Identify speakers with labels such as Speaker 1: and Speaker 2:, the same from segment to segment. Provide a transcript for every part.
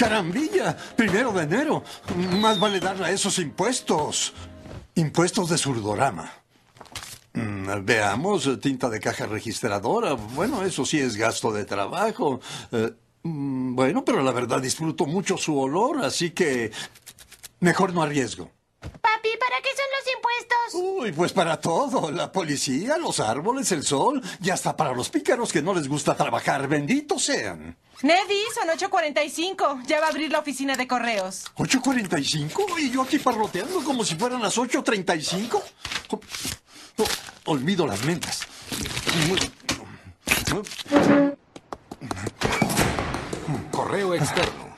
Speaker 1: Carambilla, primero de enero. Más vale darle a esos impuestos. Impuestos de surdorama. Mm, veamos, tinta de caja registradora. Bueno, eso sí es gasto de trabajo. Eh, mm, bueno, pero la verdad disfruto mucho su olor, así que mejor no arriesgo.
Speaker 2: Papi, ¿para qué son los impuestos?
Speaker 1: Uy, pues para todo. La policía, los árboles, el sol y hasta para los pícaros que no les gusta trabajar. Benditos sean.
Speaker 3: Neddy, son 8.45. Ya va a abrir la oficina de correos.
Speaker 1: ¿8.45? ¿Y yo aquí parroteando como si fueran las 8.35? Oh, olvido las mentas.
Speaker 4: Correo externo.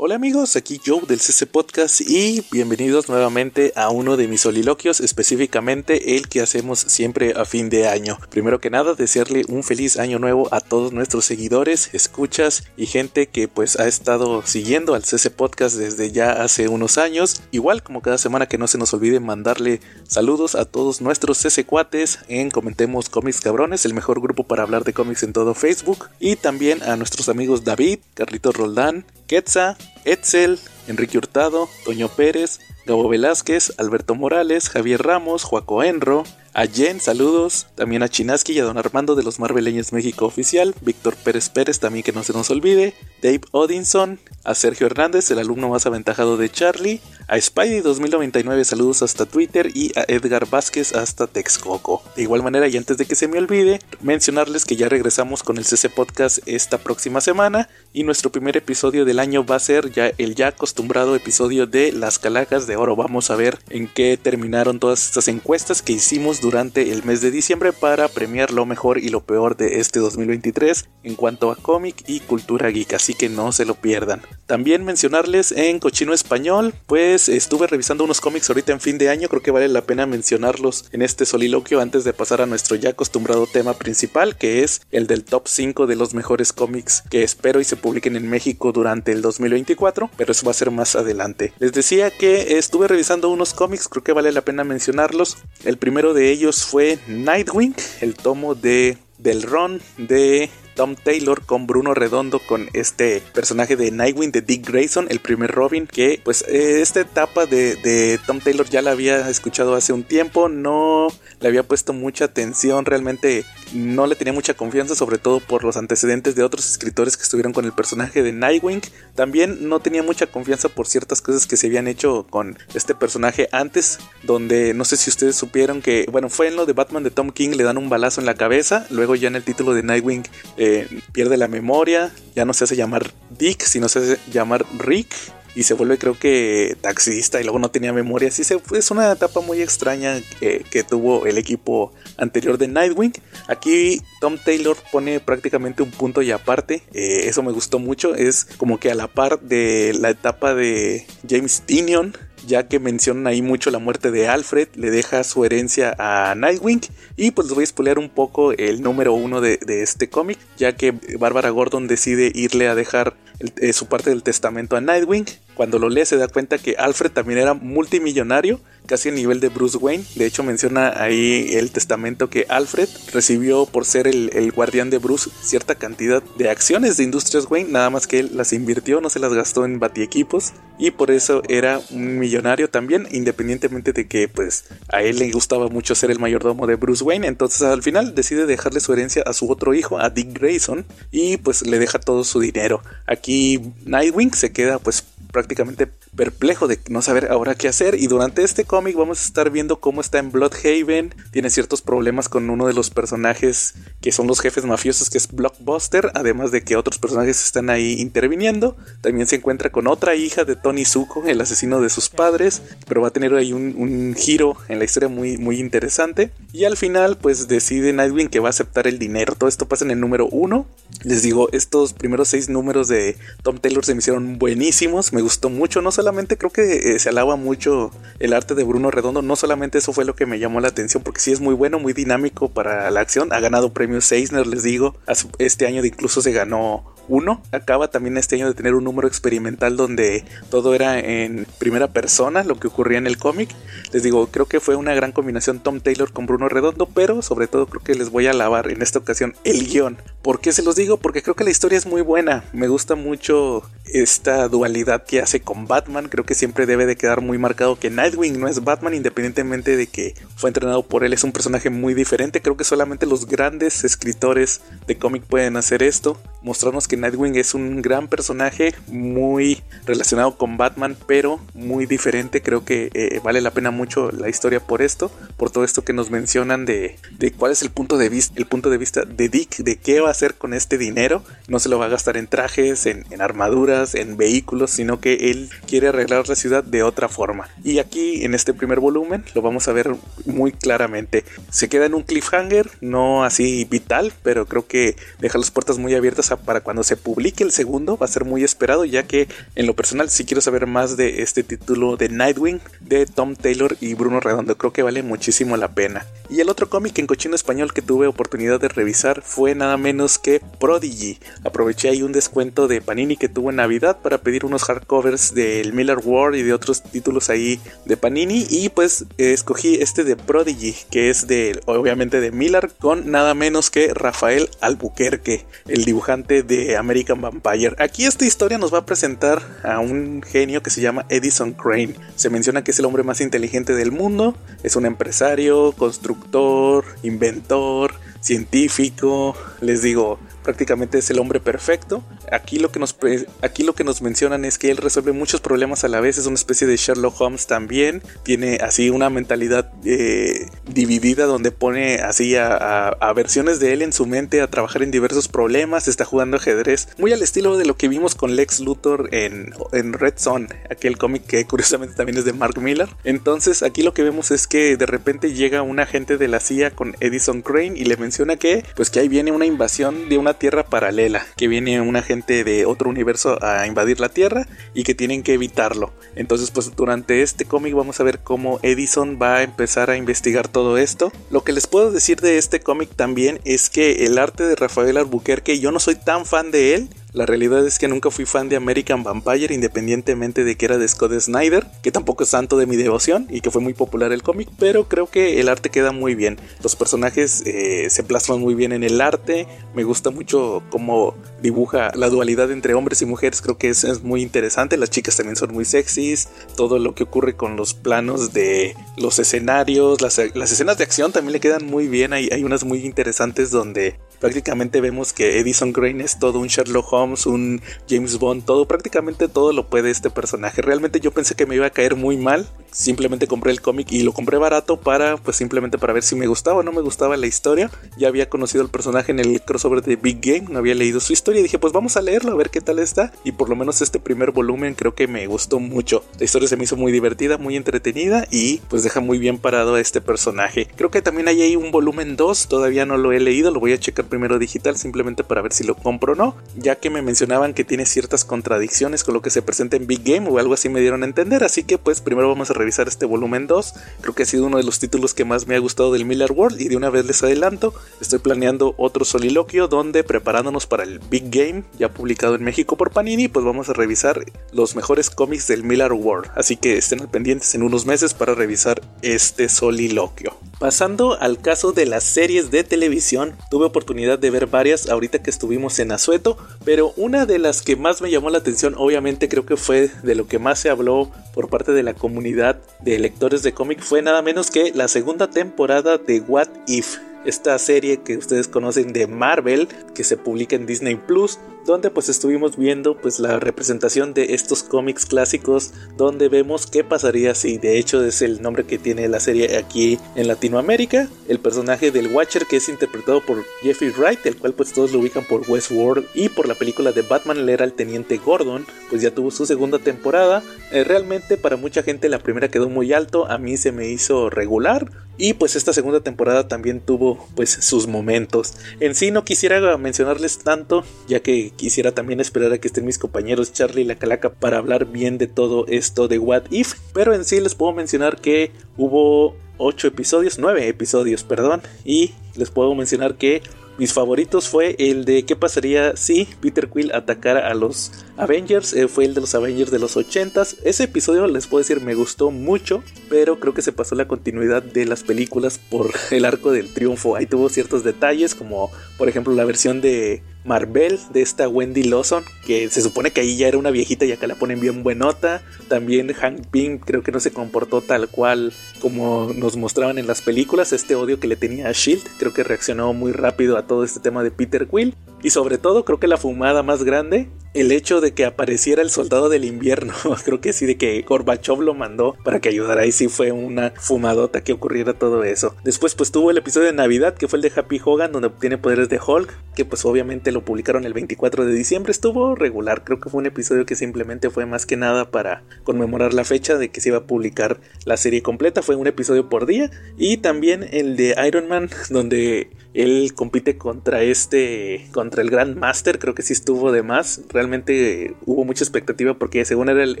Speaker 5: Hola amigos, aquí Joe del CC Podcast y bienvenidos nuevamente a uno de mis soliloquios, específicamente el que hacemos siempre a fin de año. Primero que nada, desearle un feliz año nuevo a todos nuestros seguidores, escuchas y gente que pues ha estado siguiendo al CC Podcast desde ya hace unos años. Igual como cada semana que no se nos olvide mandarle saludos a todos nuestros CC cuates en Comentemos Cómics Cabrones, el mejor grupo para hablar de cómics en todo Facebook. Y también a nuestros amigos David, Carlitos Roldán, Quetza, Etzel, Enrique Hurtado, Toño Pérez, Gabo Velázquez, Alberto Morales, Javier Ramos, Joaco Enro, a Jen, saludos, también a Chinaski y a Don Armando de los Marveleños México Oficial, Víctor Pérez Pérez también que no se nos olvide, Dave Odinson, a Sergio Hernández, el alumno más aventajado de Charlie, a Spidey 2099 saludos hasta Twitter y a Edgar Vázquez hasta Texcoco. De igual manera y antes de que se me olvide, mencionarles que ya regresamos con el CC Podcast esta próxima semana y nuestro primer episodio del año va a ser ya el ya acostumbrado episodio de Las Calacas de Oro. Vamos a ver en qué terminaron todas estas encuestas que hicimos durante el mes de diciembre para premiar lo mejor y lo peor de este 2023 en cuanto a cómic y cultura geek, así que no se lo pierdan. También mencionarles en Cochino Español, pues estuve revisando unos cómics ahorita en fin de año, creo que vale la pena mencionarlos en este soliloquio antes de pasar a nuestro ya acostumbrado tema principal, que es el del top 5 de los mejores cómics que espero y se publiquen en México durante el 2024, pero eso va a ser más adelante. Les decía que estuve revisando unos cómics, creo que vale la pena mencionarlos. El primero de ellos fue Nightwing, el tomo de del ron de Tom Taylor con Bruno Redondo con este personaje de Nightwing de Dick Grayson, el primer Robin, que pues eh, esta etapa de, de, Tom Taylor ya la había escuchado hace un tiempo, no le había puesto mucha atención, realmente no le tenía mucha confianza, sobre todo por los antecedentes de otros escritores que estuvieron con el personaje de Nightwing, también no tenía mucha confianza por ciertas cosas que se habían hecho con este personaje antes, donde no sé si ustedes supieron que, bueno, fue en lo de Batman de Tom King, le dan un balazo en la cabeza, luego ya en el título de Nightwing eh, pierde la memoria, ya no se hace llamar Dick, sino se hace llamar Rick y se vuelve creo que taxista y luego no tenía memoria. Sí, se, es una etapa muy extraña que, tuvo el equipo anterior de Nightwing. Aquí Tom Taylor pone prácticamente un punto y aparte. Eh, eso me gustó mucho. Es como que a la par de la etapa de James Tinion ya que mencionan ahí mucho la muerte de Alfred, le deja su herencia a Nightwing y pues les voy a spoilear un poco el número uno de, este cómic, ya que Barbara Gordon decide irle a dejar eh, su parte del testamento a Nightwing. Cuando lo lee se da cuenta que Alfred también era multimillonario casi a nivel de Bruce Wayne. De hecho, menciona ahí el testamento que Alfred recibió por ser el, guardián de Bruce cierta cantidad de acciones de Industrias Wayne, nada más que él las invirtió, no se las gastó en batiequipos y por eso era un millonario también, independientemente de que pues a él le gustaba mucho ser el mayordomo de Bruce Wayne. Entonces al final decide dejarle su herencia a su otro hijo, a Dick Grayson, y pues le deja todo su dinero. Aquí Nightwing se queda pues prácticamente perplejo de no saber ahora qué hacer. Y durante este cómic vamos a estar viendo cómo está en Bloodhaven, tiene ciertos problemas con uno de los personajes que son los jefes mafiosos que es Blockbuster, además de que otros personajes están ahí interviniendo, también se encuentra con otra hija de Tony Zuko, el asesino de sus padres, pero va a tener ahí un, giro en la historia muy, muy interesante. Y al final pues decide Nightwing que va a aceptar el dinero, todo esto pasa en el número 1, les digo, estos primeros seis números de Tom Taylor se me hicieron buenísimos, me gustó mucho, no solamente creo que eh, se alaba mucho el arte de Bruno Redondo, no solamente eso fue lo que me llamó la atención, porque sí es muy bueno, muy dinámico para la acción, ha ganado premios Eisner, les digo, este año incluso se ganó 1. Acaba también este año de tener un número experimental donde todo era en primera persona, lo que ocurría en el cómic. Les digo, creo que fue una gran combinación Tom Taylor con Bruno Redondo, pero sobre todo creo que les voy a alabar en esta ocasión el guion. ¿Por qué se los digo? Porque creo que la historia es muy buena. Me gusta mucho esta dualidad que hace con Batman. Creo que siempre debe de quedar muy marcado que Nightwing no es Batman independientemente de que fue entrenado por él. Es un personaje muy diferente. Creo que solamente los grandes escritores de cómic pueden hacer esto. Mostrarnos que Nightwing es un gran personaje muy relacionado con Batman, pero muy diferente. Creo que eh, vale la pena mucho la historia por esto, por todo esto que nos mencionan de, de cuál es el punto de vista, el punto de vista de Dick, de qué va a hacer con este dinero. No se lo va a gastar en trajes, en, en armaduras, en vehículos, sino que él quiere arreglar la ciudad de otra forma. Y aquí en este primer volumen lo vamos a ver muy claramente. Se queda en un cliffhanger, no así vital, pero creo que deja las puertas muy abiertas para cuando se publique el segundo. Va a ser muy esperado, ya que en lo personal si quiero saber más de este título de Nightwing de Tom Taylor y Bruno Redondo. Creo que vale muchísimo la pena. Y el otro cómic en cochino español que tuve oportunidad de revisar fue nada menos que Prodigy. Aproveché ahí un descuento de Panini que tuvo en Navidad para pedir unos hardcovers del Miller War y de otros títulos ahí de Panini y pues escogí este de Prodigy que es de obviamente de Miller con nada menos que Rafael Albuquerque, el dibujante de American Vampire. Aquí esta historia nos va a presentar a un genio que se llama Edison Crane. Se menciona que es el hombre más inteligente del mundo, es un empresario, constructor, inventor, científico, les digo, prácticamente es el hombre perfecto. Aquí lo, que nos, aquí lo que nos mencionan es que él resuelve muchos problemas a la vez, es una especie de Sherlock Holmes también, tiene así una mentalidad eh, dividida donde pone así a, versiones de él en su mente a trabajar en diversos problemas, está jugando ajedrez, muy al estilo de lo que vimos con Lex Luthor en, en Red Son, aquel cómic que curiosamente también es de Mark Miller. Entonces aquí lo que vemos es que de repente llega un agente de la CIA con Edison Crane y le menciona que pues que ahí viene una invasión de una tierra paralela, que viene una gente de otro universo a invadir la Tierra y que tienen que evitarlo. Entonces, pues durante este cómic vamos a ver cómo Edison va a empezar a investigar todo esto. Lo que les puedo decir de este cómic también es que el arte de Rafael Albuquerque, yo no soy tan fan de él, la realidad es que nunca fui fan de American Vampire, independientemente de que era de Scott Snyder, que tampoco es santo de mi devoción y que fue muy popular el cómic, pero creo que el arte queda muy bien. Los personajes eh, se plasman muy bien en el arte, me gusta mucho cómo dibuja la dualidad entre hombres y mujeres, creo que es, muy interesante, las chicas también son muy sexys, todo lo que ocurre con los planos de los escenarios, las, escenas de acción también le quedan muy bien, hay, hay unas muy interesantes donde prácticamente vemos que Edison Crane es todo un Sherlock Holmes, un James Bond, todo, prácticamente todo lo puede este personaje. Realmente yo pensé que me iba a caer muy mal. Simplemente compré el cómic y lo compré barato para, pues simplemente para ver si me gustaba o no me gustaba la historia. Ya había conocido al personaje en el crossover de Big Game, no había leído su historia y dije, pues vamos a leerlo a ver qué tal está. Y por lo menos este primer volumen creo que me gustó mucho. La historia se me hizo muy divertida, muy entretenida y pues deja muy bien parado a este personaje. Creo que también hay ahí un volumen 2, todavía no lo he leído, lo voy a checar primero digital simplemente para ver si lo compro o no, ya que me mencionaban que tiene ciertas contradicciones con lo que se presenta en Big Game o algo así me dieron a entender, así que pues primero vamos a revisar este volumen 2, creo que ha sido uno de los títulos que más me ha gustado del Miller World y de una vez les adelanto, estoy planeando otro soliloquio donde preparándonos para el Big Game ya publicado en México por Panini, pues vamos a revisar los mejores cómics del Miller World, así que estén pendientes en unos meses para revisar este soliloquio. Pasando al caso de las series de televisión, tuve oportunidad de ver varias ahorita que estuvimos en Azueto, pero una de las que más me llamó la atención, obviamente creo que fue de lo que más se habló por parte de la comunidad de lectores de cómic, fue nada menos que la segunda temporada de What If esta serie que ustedes conocen de Marvel que se publica en Disney Plus donde pues estuvimos viendo pues la representación de estos cómics clásicos donde vemos qué pasaría si de hecho es el nombre que tiene la serie aquí en Latinoamérica el personaje del Watcher que es interpretado por Jeffrey Wright el cual pues todos lo ubican por Westworld y por la película de Batman él era el teniente Gordon pues ya tuvo su segunda temporada. Eh, realmente para mucha gente la primera quedó muy alto a mí se me hizo regular y pues esta segunda temporada también tuvo pues sus momentos. En sí no quisiera mencionarles tanto ya que quisiera también esperar a que estén mis compañeros Charlie y la Calaca para hablar bien de todo esto de What If, pero en sí les puedo mencionar que hubo 8 episodios, 9 episodios, perdón, y les puedo mencionar que mis favoritos fue el de qué pasaría si Peter Quill atacara a los Avengers. Eh, fue el de los Avengers de los 80s. Ese episodio les puedo decir me gustó mucho, pero creo que se pasó la continuidad de las películas por el arco del triunfo. Ahí tuvo ciertos detalles como por ejemplo la versión de Marvel de esta Wendy Lawson, que se supone que ahí ya era una viejita y acá la ponen bien buenota. También Hank Pym creo que no se comportó tal cual como nos mostraban en las películas. Este odio que le tenía a Shield, creo que reaccionó muy rápido a todo este tema de Peter Quill. Y sobre todo creo que la fumada más grande, el hecho de que apareciera el soldado del invierno, creo que sí, de que Gorbachev lo mandó para que ayudara, y sí fue una fumadota que ocurriera todo eso. Después pues tuvo el episodio de Navidad, que fue el de Happy Hogan, donde obtiene poderes de Hulk, que pues obviamente lo publicaron el 24 de diciembre, estuvo regular, creo que fue un episodio que simplemente fue más que nada para conmemorar la fecha de que se iba a publicar la serie completa, fue un episodio por día, y también el de Iron Man, donde él compite contra este, contra el Grand Master, creo que sí estuvo de más. Realmente hubo mucha expectativa porque según era el,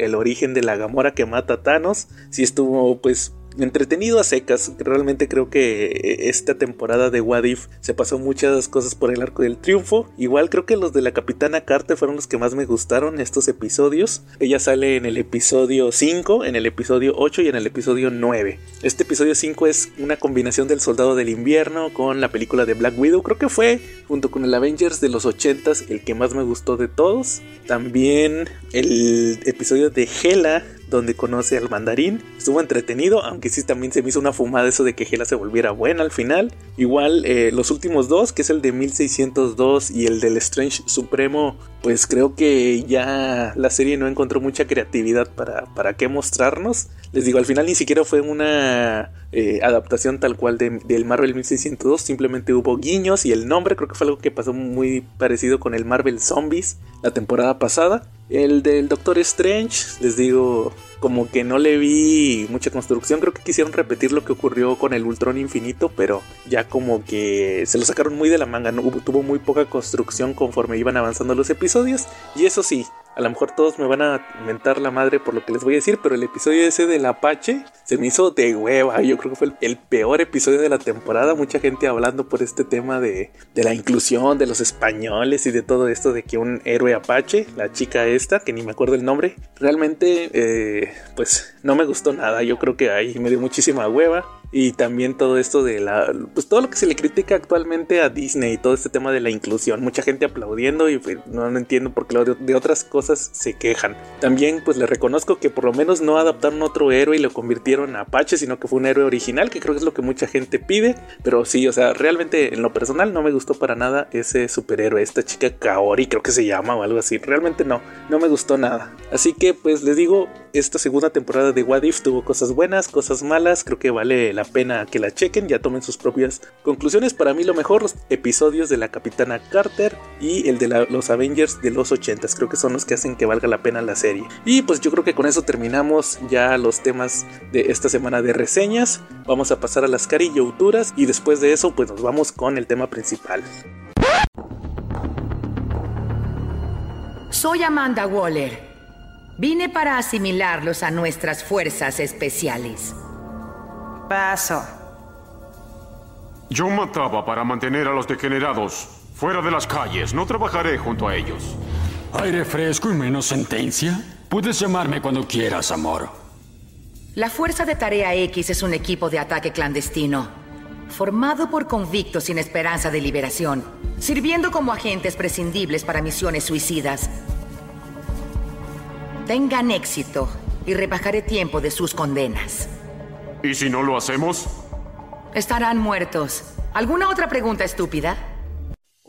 Speaker 5: el origen de la Gamora que mata a Thanos, sí estuvo pues entretenido a secas. Realmente creo que eh, esta temporada de What If se pasó muchas cosas por el arco del triunfo. Igual creo que los de la Capitana Carter fueron los que más me gustaron estos episodios. Ella sale en el episodio 5, en el episodio 8 y en el episodio 9. Este episodio 5 es una combinación del Soldado del Invierno con la película de Black Widow. Creo que fue junto con el Avengers de los 80s el que más me gustó de todos. También el episodio de Hela donde conoce al mandarín. Estuvo entretenido, aunque sí también se me hizo una fumada eso de que Gela se volviera buena al final. Igual eh, los últimos dos, que es el de 1602 y el del Strange Supremo, pues creo que ya la serie no encontró mucha creatividad para, para qué mostrarnos. Les digo, al final ni siquiera fue una eh, adaptación tal cual del Marvel 1602, simplemente hubo guiños y el nombre creo que fue algo que pasó muy parecido con el Marvel Zombies la temporada pasada. El del Doctor Strange, les digo, como que no le vi mucha construcción. Creo que quisieron repetir lo que ocurrió con el Ultron Infinito, pero ya como que se lo sacaron muy de la manga. No, tuvo muy poca construcción conforme iban avanzando los episodios. Y eso sí, a lo mejor todos me van a mentar la madre por lo que les voy a decir, pero el episodio ese del Apache se me hizo de hueva. Yo creo que fue el, peor episodio de la temporada. Mucha gente hablando por este tema de, de, la inclusión de los españoles y de todo esto de que un héroe Apache, la chica esta, que ni me acuerdo el nombre, realmente eh, pues no me gustó nada. Yo creo que ahí me dio muchísima hueva y también todo esto de la pues todo lo que se le critica actualmente a Disney y todo este tema de la inclusión mucha gente aplaudiendo y pues, no, entiendo por qué de otras cosas se quejan. También pues le reconozco que por lo menos no adaptaron otro héroe y lo convirtieron a Apache sino que fue un héroe original que creo que es lo que mucha gente pide pero sí o sea realmente en lo personal no me gustó para nada ese superhéroe esta chica Kaori creo que se llama o algo así. Realmente no no me gustó nada. Así que pues les digo esta segunda temporada de What If tuvo cosas buenas cosas malas creo que vale la pena que la chequen, ya tomen sus propias conclusiones. Para mí lo mejor, los episodios de la Capitana Carter y el de los Avengers de los 80 creo que son los que hacen que valga la pena la serie. Y pues yo creo que con eso terminamos ya los temas de esta semana de reseñas. Vamos a pasar a las carillauturas y después de eso pues nos vamos con el tema principal.
Speaker 6: Soy Amanda Waller. Vine para asimilarlos a nuestras fuerzas especiales.
Speaker 3: Paso.
Speaker 7: Yo mataba para mantener a los degenerados fuera de las calles. No trabajaré junto a ellos.
Speaker 8: Aire fresco y menos sentencia. Puedes llamarme cuando quieras, amor.
Speaker 6: La Fuerza de Tarea X es un equipo de ataque clandestino, formado por convictos sin esperanza de liberación, sirviendo como agentes prescindibles para misiones suicidas. Tengan éxito y rebajaré tiempo de sus condenas.
Speaker 7: ¿Y si no lo hacemos?
Speaker 6: Estarán muertos. ¿Alguna otra pregunta estúpida?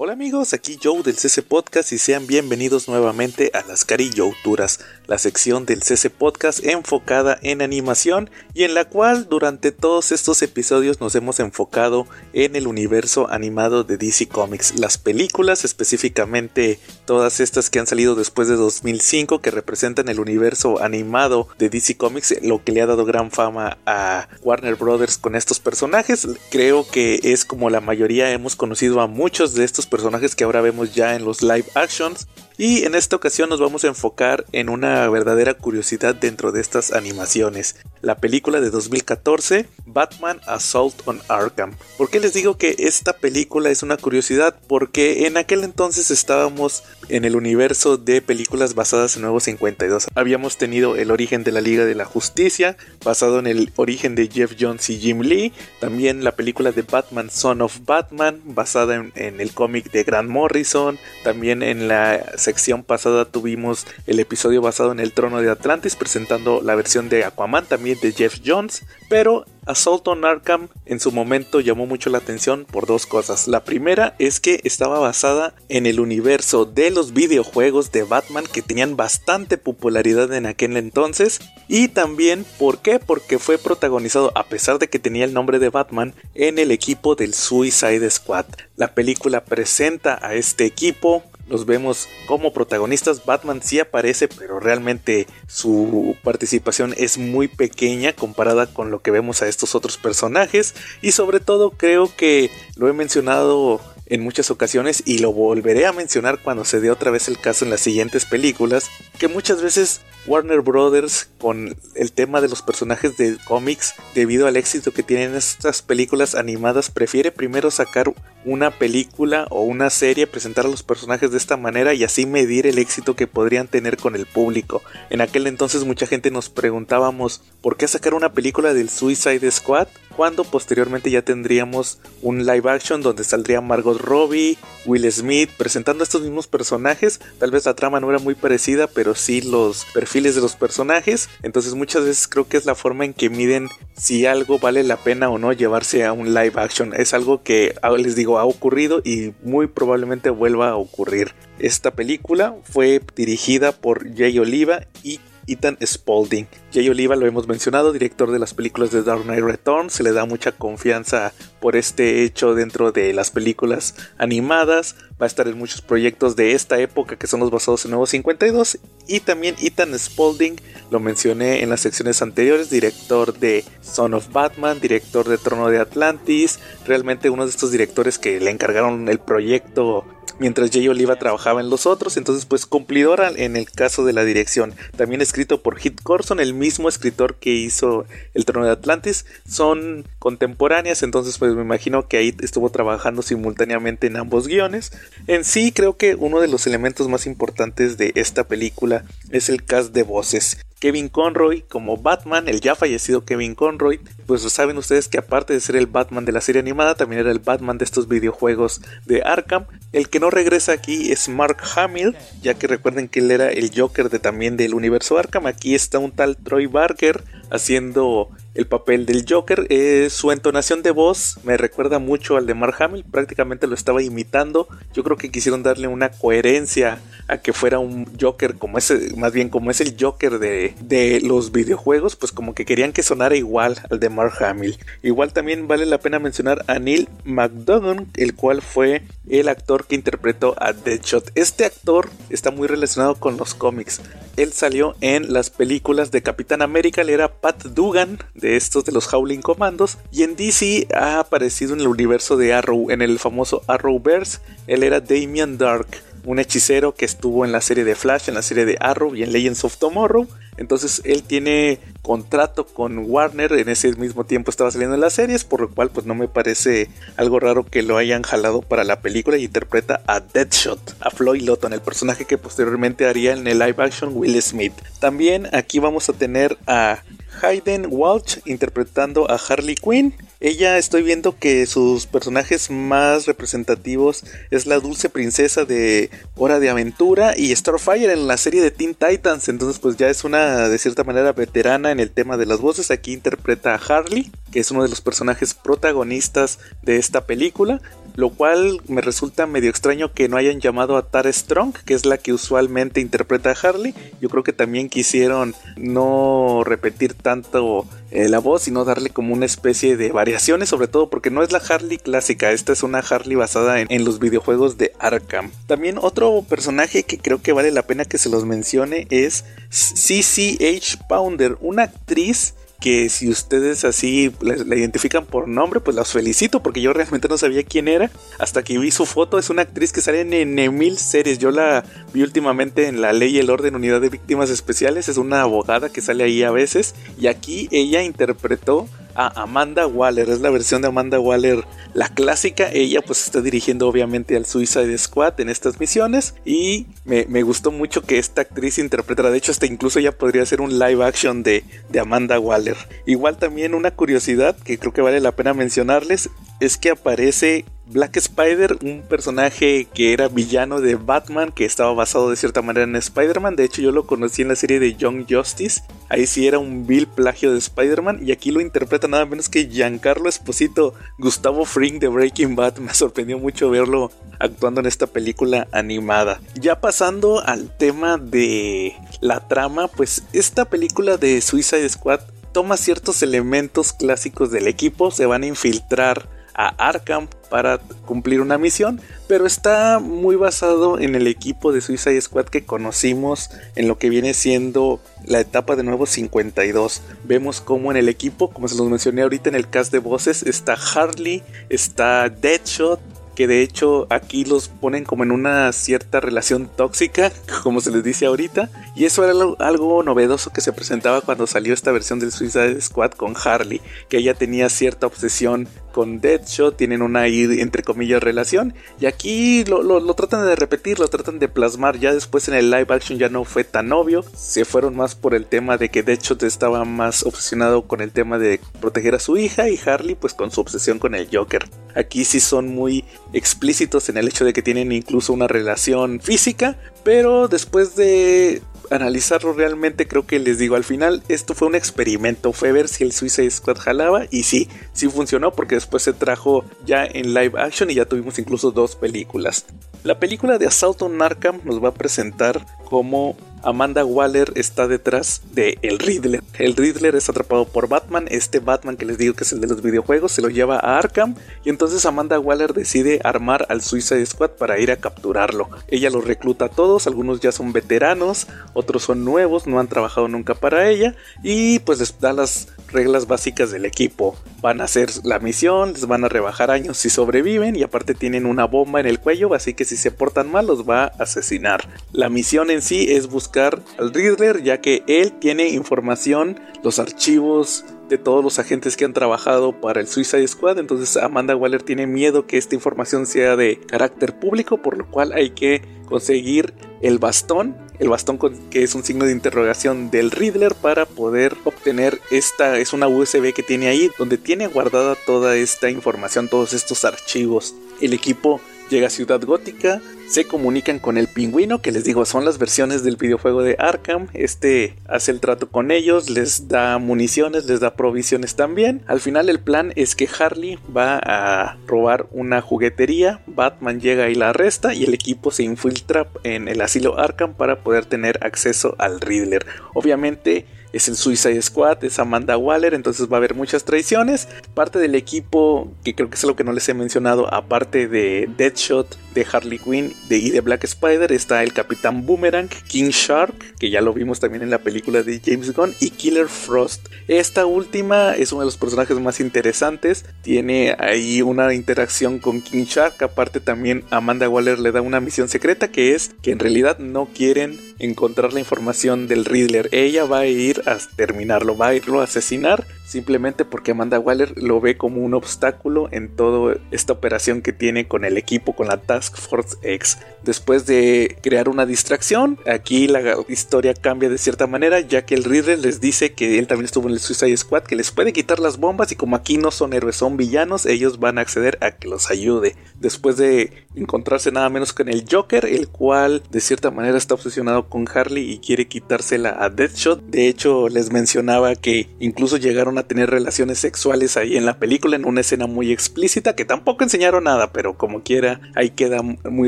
Speaker 5: Hola amigos, aquí Joe del CC Podcast y sean bienvenidos nuevamente a las Carillouturas, la sección del CC Podcast enfocada en animación y en la cual durante todos estos episodios nos hemos enfocado en el universo animado de DC Comics, las películas específicamente todas estas que han salido después de 2005 que representan el universo animado de DC Comics, lo que le ha dado gran fama a Warner Brothers con estos personajes, creo que es como la mayoría hemos conocido a muchos de estos personajes que ahora vemos ya en los live actions. Y en esta ocasión nos vamos a enfocar en una verdadera curiosidad dentro de estas animaciones. La película de 2014, Batman Assault on Arkham. ¿Por qué les digo que esta película es una curiosidad? Porque en aquel entonces estábamos en el universo de películas basadas en Nuevo 52. Habíamos tenido el origen de la Liga de la Justicia, basado en el origen de Jeff Jones y Jim Lee. También la película de Batman Son of Batman, basada en, en el cómic de Grant Morrison. También en la sección pasada tuvimos el episodio basado en el trono de Atlantis, presentando la versión de Aquaman también de Jeff Jones. Pero Assault on Arkham en su momento llamó mucho la atención por dos cosas. La primera es que estaba basada en el universo de los videojuegos de Batman que tenían bastante popularidad en aquel entonces. Y también, ¿por qué? Porque fue protagonizado, a pesar de que tenía el nombre de Batman, en el equipo del Suicide Squad. La película presenta a este equipo los vemos como protagonistas. Batman sí aparece, pero realmente su participación es muy pequeña comparada con lo que vemos a estos otros personajes. Y sobre todo creo que lo he mencionado en muchas ocasiones y lo volveré a mencionar cuando se dé otra vez el caso en las siguientes películas, que muchas veces Warner Brothers con el tema de los personajes de cómics, debido al éxito que tienen estas películas animadas, prefiere primero sacar una película o una serie, presentar a los personajes de esta manera y así medir el éxito que podrían tener con el público. En aquel entonces mucha gente nos preguntábamos por qué sacar una película del Suicide Squad cuando posteriormente ya tendríamos un live action donde saldría Margot Robbie, Will Smith presentando a estos mismos personajes. Tal vez la trama no era muy parecida, pero sí los perfiles de los personajes. Entonces muchas veces creo que es la forma en que miden si algo vale la pena o no llevarse a un live action. Es algo que ah, les digo ha ocurrido y muy probablemente vuelva a ocurrir. Esta película fue dirigida por Jay Oliva y Ethan Spalding. Jay Oliva lo hemos mencionado, director de las películas de Dark Knight Return, se le da mucha confianza por este hecho dentro de las películas animadas, va a estar en muchos proyectos de esta época que son los basados en Nuevo 52 y también Ethan Spalding, lo mencioné en las secciones anteriores, director de Son of Batman, director de Trono de Atlantis, realmente uno de estos directores que le encargaron el proyecto mientras Jay Oliva trabajaba en los otros, entonces pues cumplidora en el caso de la dirección. También escrito por Hit Corson, el mismo escritor que hizo El Trono de Atlantis, son contemporáneas, entonces pues me imagino que ahí estuvo trabajando simultáneamente en ambos guiones. En sí creo que uno de los elementos más importantes de esta película es el cast de voces. Kevin Conroy como Batman, el ya fallecido Kevin Conroy. Pues saben ustedes que aparte de ser el Batman de la serie animada, también era el Batman de estos videojuegos de Arkham. El que no regresa aquí es Mark Hamill, ya que recuerden que él era el Joker de también del universo Arkham. Aquí está un tal Troy Barker haciendo el papel del Joker. Eh, su entonación de voz me recuerda mucho al de Mark Hamill, prácticamente lo estaba imitando. Yo creo que quisieron darle una coherencia a que fuera un Joker como ese, más bien como es el Joker de, de los videojuegos, pues como que querían que sonara igual al de Mark Hamill. Igual también vale la pena mencionar a Neil McDonough, el cual fue el actor que interpretó a Deadshot. Este actor está muy relacionado con los cómics. Él salió en las películas de Capitán América, él era Pat Dugan de estos de los Howling Commandos y en DC ha aparecido en el universo de Arrow, en el famoso Arrowverse, él era Damian Dark un hechicero que estuvo en la serie de Flash, en la serie de Arrow y en Legends of Tomorrow. Entonces él tiene contrato con Warner, en ese mismo tiempo estaba saliendo en las series, por lo cual pues no me parece algo raro que lo hayan jalado para la película y interpreta a Deadshot, a Floyd Lawton, el personaje que posteriormente haría en el live action Will Smith. También aquí vamos a tener a Hayden Walsh interpretando a Harley Quinn. Ella estoy viendo que sus personajes más representativos es la dulce princesa de Hora de Aventura y Starfire en la serie de Teen Titans. Entonces pues ya es una de cierta manera veterana en el tema de las voces. Aquí interpreta a Harley, que es uno de los personajes protagonistas de esta película lo cual me resulta medio extraño que no hayan llamado a Tara Strong, que es la que usualmente interpreta a Harley. Yo creo que también quisieron no repetir tanto eh, la voz, sino darle como una especie de variaciones, sobre todo porque no es la Harley clásica, esta es una Harley basada en, los videojuegos de Arkham. También otro personaje que creo que vale la pena que se los mencione es CCH Pounder, una actriz que si ustedes así la, identifican por nombre, pues las felicito porque yo realmente no sabía quién era hasta que vi su foto. Es una actriz que sale en, mil series. Yo la vi últimamente en La Ley y el Orden Unidad de Víctimas Especiales. Es una abogada que sale ahí a veces y aquí ella interpretó a Amanda Waller. Es la versión de Amanda Waller, la clásica. Ella pues está dirigiendo obviamente al Suicide Squad en estas misiones. Y me, gustó mucho que esta actriz interpretara. De hecho, hasta incluso ya podría ser un live action de, de Amanda Waller. Igual también una curiosidad que creo que vale la pena mencionarles es que aparece Black Spider, un personaje que era villano de Batman, que estaba basado de cierta manera en Spider-Man. De hecho, yo lo conocí en la serie de Young Justice. Ahí sí era un vil plagio de Spider-Man. Y aquí lo interpreta nada menos que Giancarlo Esposito, Gustavo Fring de Breaking Bad. Me sorprendió mucho verlo actuando en esta película animada. Ya pasando al tema de la trama, pues esta película de Suicide Squad toma ciertos elementos clásicos del equipo, se van a infiltrar a Arkham para cumplir una misión, pero está muy basado en el equipo de Suicide Squad que conocimos en lo que viene siendo la etapa de nuevo 52. Vemos como en el equipo, como se los mencioné ahorita en el cast de voces, está Harley, está Deadshot, que de hecho aquí los ponen como en una cierta relación tóxica, como se les dice ahorita, y eso era algo, novedoso que se presentaba cuando salió esta versión del Suicide Squad con Harley, que ella tenía cierta obsesión con Deadshot, tienen una entre comillas relación, y aquí lo, lo, tratan de repetir, lo tratan de plasmar, ya después en el live action ya no fue tan obvio, se fueron más por el tema de que Deadshot estaba más obsesionado con el tema de proteger a su hija y Harley pues con su obsesión con el Joker. Aquí sí son muy explícitos en el hecho de que tienen incluso una relación física, pero después de analizarlo realmente creo que les digo al final esto fue un experimento fue ver si el Suicide Squad jalaba y sí sí funcionó porque después se trajo ya en live action y ya tuvimos incluso dos películas la película de Assault on Arkham nos va a presentar cómo Amanda Waller está detrás de el Riddler. El Riddler es atrapado por Batman, este Batman que les digo que es el de los videojuegos, se lo lleva a Arkham y entonces Amanda Waller decide armar al Suicide Squad para ir a capturarlo. Ella los recluta a todos, algunos ya son veteranos, otros son nuevos, no han trabajado nunca para ella y pues les da las reglas básicas del equipo. Van a hacer la misión, les van a rebajar años si sobreviven y aparte tienen una bomba en el cuello, así que si se portan mal los va a asesinar. La misión en sí es buscar al Riddler ya que él tiene información, los archivos de todos los agentes que han trabajado para el Suicide Squad, entonces Amanda Waller tiene miedo que esta información sea de carácter público, por lo cual hay que conseguir el bastón, el bastón que es un signo de interrogación del Riddler para poder obtener esta, es una USB que tiene ahí donde tiene guardada toda esta información, todos estos archivos. El equipo llega a Ciudad Gótica, se comunican con el pingüino, que les digo son las versiones del videojuego de Arkham. Este hace el trato con ellos, les da municiones, les da provisiones también. Al final el plan es que Harley va a robar una juguetería, Batman llega y la arresta y el equipo se infiltra en el asilo Arkham para poder tener acceso al Riddler. Obviamente es el Suicide Squad, es Amanda Waller, entonces va a haber muchas traiciones. Parte del equipo, que creo que es lo que no les he mencionado, aparte de Deadshot, de Harley Quinn de, y de Black Spider, está el Capitán Boomerang, King Shark, que ya lo vimos también en la película de James Gunn, y Killer Frost. Esta última es uno de los personajes más interesantes, tiene ahí una interacción con King Shark, aparte también Amanda Waller le da una misión secreta que es que en realidad no quieren encontrar la información del Riddler, ella va a ir a terminarlo, va a irlo a asesinar simplemente porque Amanda Waller lo ve como un obstáculo en toda esta operación que tiene con el equipo, con la Task Force X. Después de crear una distracción, aquí la historia cambia de cierta manera, ya que el Riddler les dice que él también estuvo en el Suicide Squad, que les puede quitar las bombas y como aquí no son héroes, son villanos, ellos van a acceder a que los ayude. Después de encontrarse nada menos con el Joker, el cual de cierta manera está obsesionado con Harley y quiere quitársela a Deadshot. De hecho, les mencionaba que incluso llegaron a tener relaciones sexuales ahí en la película en una escena muy explícita que tampoco enseñaron nada, pero como quiera ahí queda muy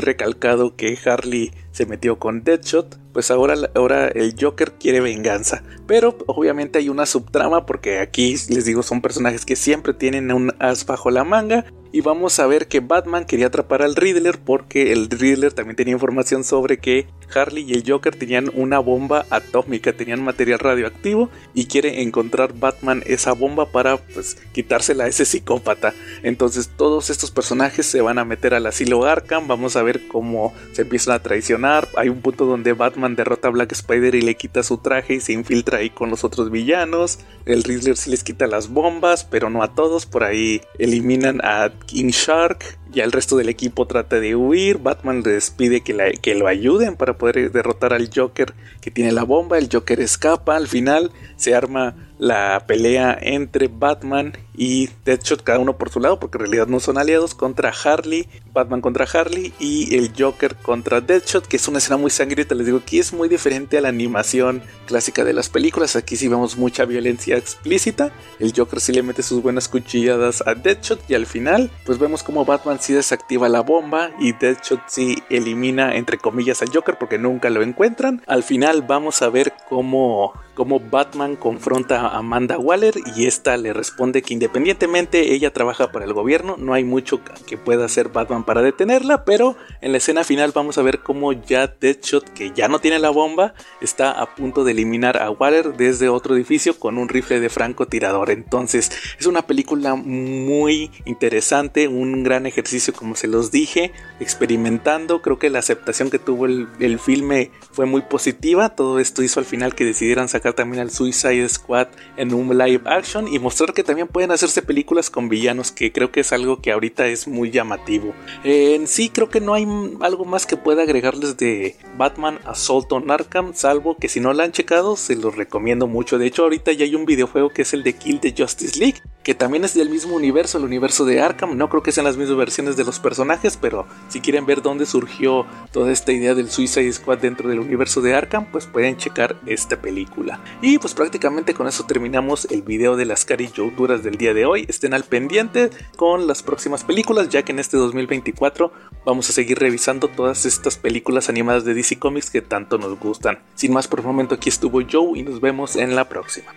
Speaker 5: recalcado que Harley se metió con Deadshot, pues ahora, ahora el Joker quiere venganza. Pero obviamente hay una subtrama porque aquí les digo son personajes que siempre tienen un as bajo la manga y vamos a ver que Batman quería atrapar al Riddler porque el Riddler también tenía información sobre que Harley y el Joker tenían una bomba atómica, tenían material radioactivo y quiere encontrar Batman esa bomba para pues quitársela a ese psicópata. Entonces todos estos personajes se van a meter al asilo Arkham, vamos a ver cómo se empiezan a traicionar. Hay un punto donde Batman derrota a Black Spider y le quita su traje y se infiltra ahí con los otros villanos. El Riddler sí les quita las bombas, pero no a todos, por ahí eliminan a King Shark. Ya el resto del equipo trata de huir. Batman les pide que, que lo ayuden para poder derrotar al Joker que tiene la bomba. El Joker escapa. Al final se arma la pelea entre Batman y Deadshot, cada uno por su lado, porque en realidad no son aliados, contra Harley, Batman contra Harley y el Joker contra Deadshot, que es una escena muy sangrienta, les digo que es muy diferente a la animación clásica de las películas, aquí sí vemos mucha violencia explícita, el Joker sí le mete sus buenas cuchilladas a Deadshot y al final pues vemos como Batman sí desactiva la bomba y Deadshot sí elimina entre comillas al Joker porque nunca lo encuentran, al final vamos a ver cómo, cómo Batman confronta Amanda Waller y esta le responde que independientemente ella trabaja para el gobierno, no hay mucho que pueda hacer Batman para detenerla, pero en la escena final vamos a ver cómo ya Deadshot, que ya no tiene la bomba, está a punto de eliminar a Waller desde otro edificio con un rifle de francotirador. Entonces es una película muy interesante, un gran ejercicio como se los dije, experimentando, creo que la aceptación que tuvo el, el filme fue muy positiva, todo esto hizo al final que decidieran sacar también al Suicide Squad en un live action y mostrar que también pueden hacerse películas con villanos, que creo que es algo que ahorita es muy llamativo. en sí, creo que no hay algo más que pueda agregarles de Batman Assault on Arkham, salvo que si no la han checado, se los recomiendo mucho. De hecho, ahorita ya hay un videojuego que es el de Kill the Justice League, que también es del mismo universo, el universo de Arkham. No creo que sean las mismas versiones de los personajes, pero si quieren ver dónde surgió toda esta idea del Suicide Squad dentro del universo de Arkham, pues pueden checar esta película. Y pues prácticamente con eso terminamos el video de las Cari duras del día de hoy. Estén al pendiente con las próximas películas, ya que en este 2024 vamos a seguir revisando todas estas películas animadas de DC Comics que tanto nos gustan. Sin más por el momento, aquí estuvo Joe y nos vemos en la próxima.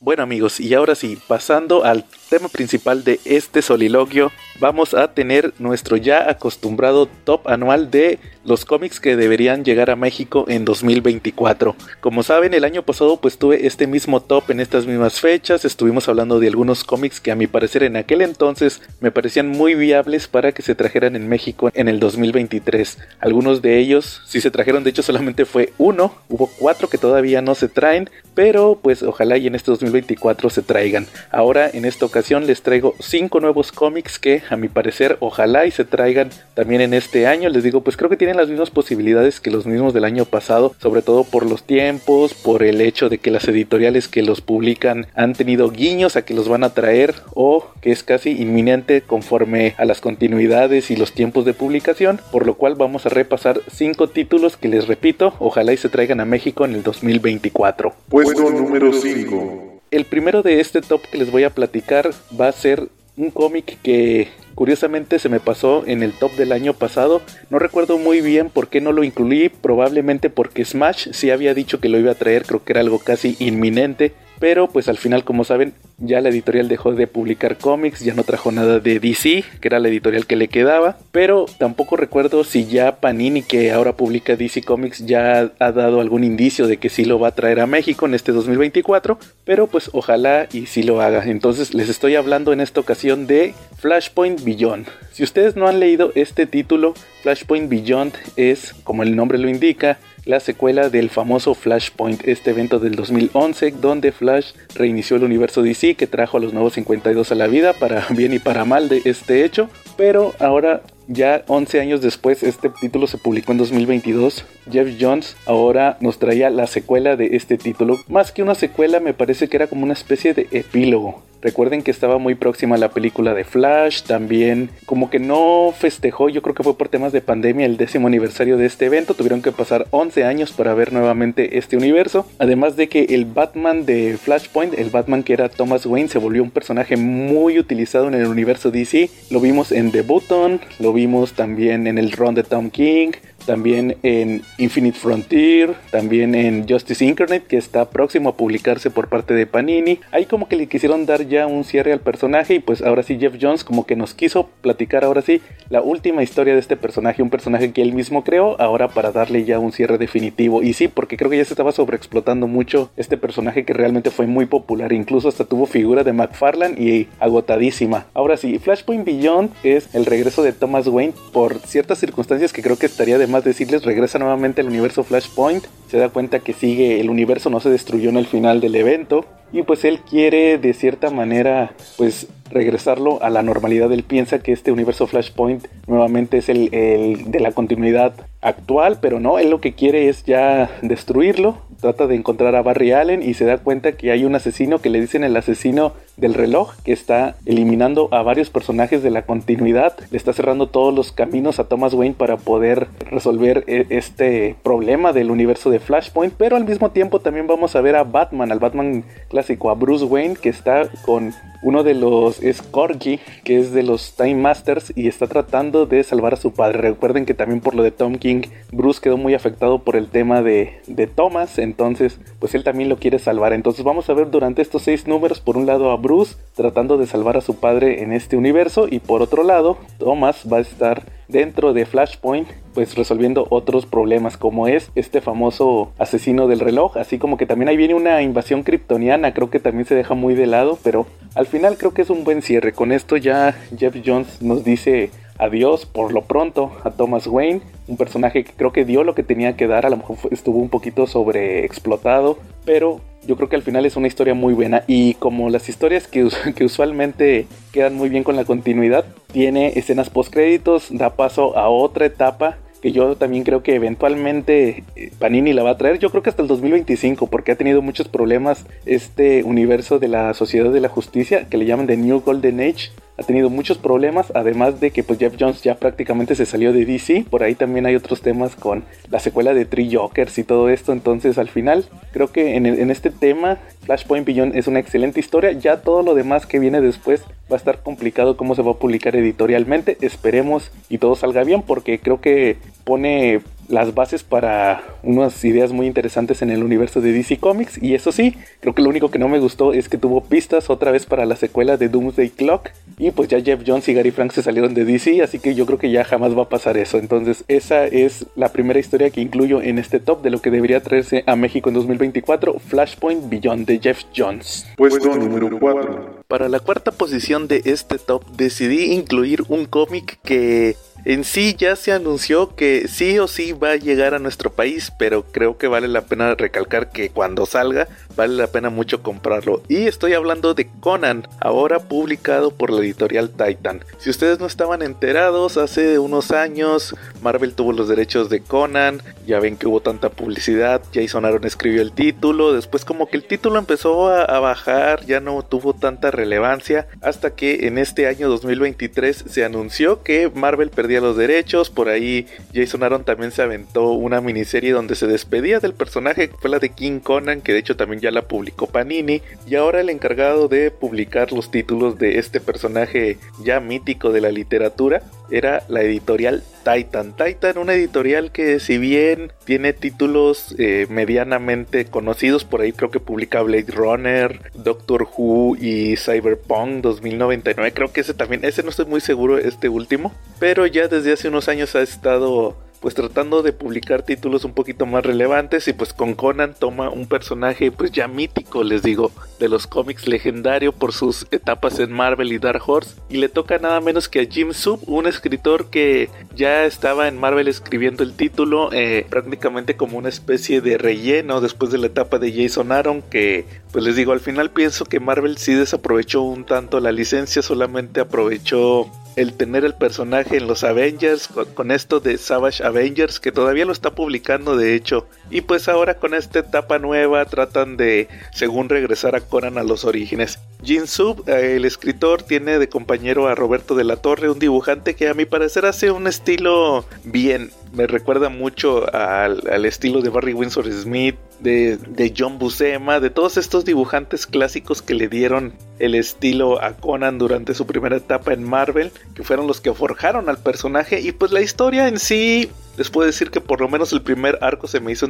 Speaker 5: Bueno amigos, y ahora sí, pasando al tema principal de este soliloquio, vamos a tener nuestro ya acostumbrado top anual de los cómics que deberían llegar a México en 2024. Como saben, el año pasado pues tuve este mismo top en estas mismas fechas, estuvimos hablando de algunos cómics que a mi parecer en aquel entonces me parecían muy viables para que se trajeran en México en el 2023. Algunos de ellos si se trajeron, de hecho solamente fue uno, hubo cuatro que todavía no se traen, pero pues ojalá y en este 2024 se traigan. Ahora en esta ocasión les traigo cinco nuevos cómics que a mi parecer ojalá y se traigan también en este año. Les digo, pues creo que tienen las mismas posibilidades que los mismos del año pasado, sobre todo por los tiempos, por el hecho de que las editoriales que los publican han tenido guiños a que los van a traer o que es casi inminente conforme a las continuidades y los tiempos de publicación, por lo cual vamos a repasar cinco títulos que les repito, ojalá y se traigan a México en el 2024.
Speaker 9: Puesto número 5.
Speaker 5: El primero de este top que les voy a platicar va a ser un cómic que Curiosamente se me pasó en el top del año pasado. No recuerdo muy bien por qué no lo incluí. Probablemente porque Smash sí había dicho que lo iba a traer. Creo que era algo casi inminente. Pero pues al final, como saben, ya la editorial dejó de publicar cómics, ya no trajo nada de DC, que era la editorial que le quedaba. Pero tampoco recuerdo si ya Panini, que ahora publica DC Comics, ya ha dado algún indicio de que sí lo va a traer a México en este 2024. Pero pues ojalá y sí lo haga. Entonces les estoy hablando en esta ocasión de Flashpoint Beyond. Si ustedes no han leído este título, Flashpoint Beyond es, como el nombre lo indica, la secuela del famoso Flashpoint, este evento del 2011 donde Flash reinició el universo DC que trajo a los nuevos 52 a la vida para bien y para mal de este hecho, pero ahora ya 11 años después, este título se publicó en 2022. Jeff Jones ahora nos traía la secuela de este título. Más que una secuela, me parece que era como una especie de epílogo. Recuerden que estaba muy próxima a la película de Flash, también como que no festejó, yo creo que fue por temas de pandemia el décimo aniversario de este evento, tuvieron que pasar 11 años para ver nuevamente este universo, además de que el Batman de Flashpoint, el Batman que era Thomas Wayne, se volvió un personaje muy utilizado en el universo DC, lo vimos en The Button, lo vimos también en el run de Tom King, también en Infinite Frontier, también en Justice Incarnate, que está próximo a publicarse por parte de Panini. Ahí como que le quisieron dar ya un cierre al personaje y pues ahora sí Jeff Jones como que nos quiso platicar ahora sí la última historia de este personaje, un personaje que él mismo creó, ahora para darle ya un cierre definitivo. Y sí, porque creo que ya se estaba sobreexplotando mucho este personaje que realmente fue muy popular, incluso hasta tuvo figura de McFarlane y agotadísima. Ahora sí, Flashpoint Beyond es el regreso de Thomas Wayne por ciertas circunstancias que creo que estaría de más decirles, regresa nuevamente al universo Flashpoint, se da cuenta que sigue, el universo no se destruyó en el final del evento, y pues él quiere de cierta manera pues regresarlo a la normalidad. Él piensa que este universo Flashpoint nuevamente es el, el, de la continuidad actual, pero no, él lo que quiere es ya destruirlo. Trata de encontrar a Barry Allen y se da cuenta que hay un asesino que le dicen el asesino del reloj que está eliminando a varios personajes de la continuidad. Le está cerrando todos los caminos a Thomas Wayne para poder resolver e, este problema del universo de Flashpoint. Pero al mismo tiempo también vamos a ver a Batman, al Batman clásico, a Bruce Wayne que está con uno de los es Corgi, que es de los Time Masters y está tratando de salvar a su padre. Recuerden que también por lo de Tom King, Bruce quedó muy afectado por el tema de, de Thomas, entonces pues él también lo quiere salvar. Entonces vamos a ver durante estos seis números, por un lado a Bruce tratando de salvar a su padre en este universo y por otro lado Thomas va a estar dentro de Flashpoint pues resolviendo otros problemas como es este famoso asesino del reloj así como que también ahí viene una invasión kryptoniana creo que también se deja muy de lado pero al final creo que es un buen cierre. Con esto ya Jeff Jones nos dice adiós por lo pronto a Thomas Wayne, un personaje que creo que dio lo que tenía que dar, a lo mejor estuvo un poquito sobreexplotado, pero yo creo que al final es una historia muy buena y como las historias que, que usualmente quedan muy bien con la continuidad, tiene escenas post créditos, da paso a otra etapa que yo también creo que eventualmente eh, Panini la va a traer, yo creo que hasta el 2025, porque ha tenido muchos problemas este universo de la Sociedad de la Justicia, que le llaman The New Golden Age, ha tenido muchos problemas, además de que pues Jeff Jones ya prácticamente se salió de DC, por ahí también hay otros temas con la secuela de Three Jokers y todo esto, entonces al final creo que en, en este tema Flashpoint Beyond es una excelente historia, ya todo lo demás que viene después va a estar complicado cómo se va a publicar editorialmente, esperemos y todo salga bien porque creo que pone las bases para unas ideas muy interesantes en el universo de DC Comics. Y eso sí, creo que lo único que no me gustó es que tuvo pistas otra vez para la secuela de Doomsday Clock. Y pues ya Jeff Jones y Gary Frank se salieron de DC, así que yo creo que ya jamás va a pasar eso. Entonces esa es la primera historia que incluyo en este top de lo que debería traerse a México en 2024, Flashpoint Beyond de Jeff Jones.
Speaker 9: Puesto número 4.
Speaker 5: Para la cuarta posición de este top decidí incluir un cómic que en sí ya se anunció que sí o sí va a llegar a nuestro país, pero creo que vale la pena recalcar que cuando salga vale la pena mucho comprarlo. Y estoy hablando de Conan, ahora publicado por la editorial Titan. Si ustedes no estaban enterados, hace unos años Marvel tuvo los derechos de Conan, ya ven que hubo tanta publicidad, Jason Aaron escribió el título, después como que el título empezó a, bajar, ya no tuvo tanta relevancia, hasta que en este año 2023 se anunció que Marvel perdía los derechos, por ahí Jason Aaron también se aventó una miniserie donde se despedía del personaje, fue la de King Conan, que de hecho también ya la publicó Panini, y ahora el encargado de publicar los títulos de este personaje ya mítico de la literatura era la editorial Titan. Titan, una editorial que si bien tiene títulos eh, medianamente conocidos, por ahí creo que publica Blade Runner, Doctor Who y Cyberpunk 2099, creo que ese también, ese no estoy muy seguro, este último, pero ya desde hace unos años ha estado pues tratando de publicar títulos un poquito más relevantes y pues con Conan toma un personaje pues ya mítico les digo de los cómics legendario por sus etapas en Marvel y Dark Horse. Y le toca nada menos que a Jim Sub un escritor que ya estaba en Marvel escribiendo el título eh, prácticamente como una especie de relleno después de la etapa de Jason Aaron que pues les digo al final pienso que Marvel sí desaprovechó un tanto la licencia solamente aprovechó el tener el personaje en los Avengers, con, esto de Savage Avengers, que todavía lo está publicando de hecho. Y pues ahora con esta etapa nueva tratan de, según regresar a Conan a los orígenes. Jin Sub, eh, el escritor, tiene de compañero a Roberto de la Torre, un dibujante que a mi parecer hace un estilo bien, me recuerda mucho al, al estilo de Barry Windsor Smith, de, de, John Buscema, de todos estos dibujantes clásicos que le dieron el estilo a Conan durante su primera etapa en Marvel, que fueron los que forjaron al personaje y pues la historia en sí les puedo decir que por lo menos el primer arco se me hizo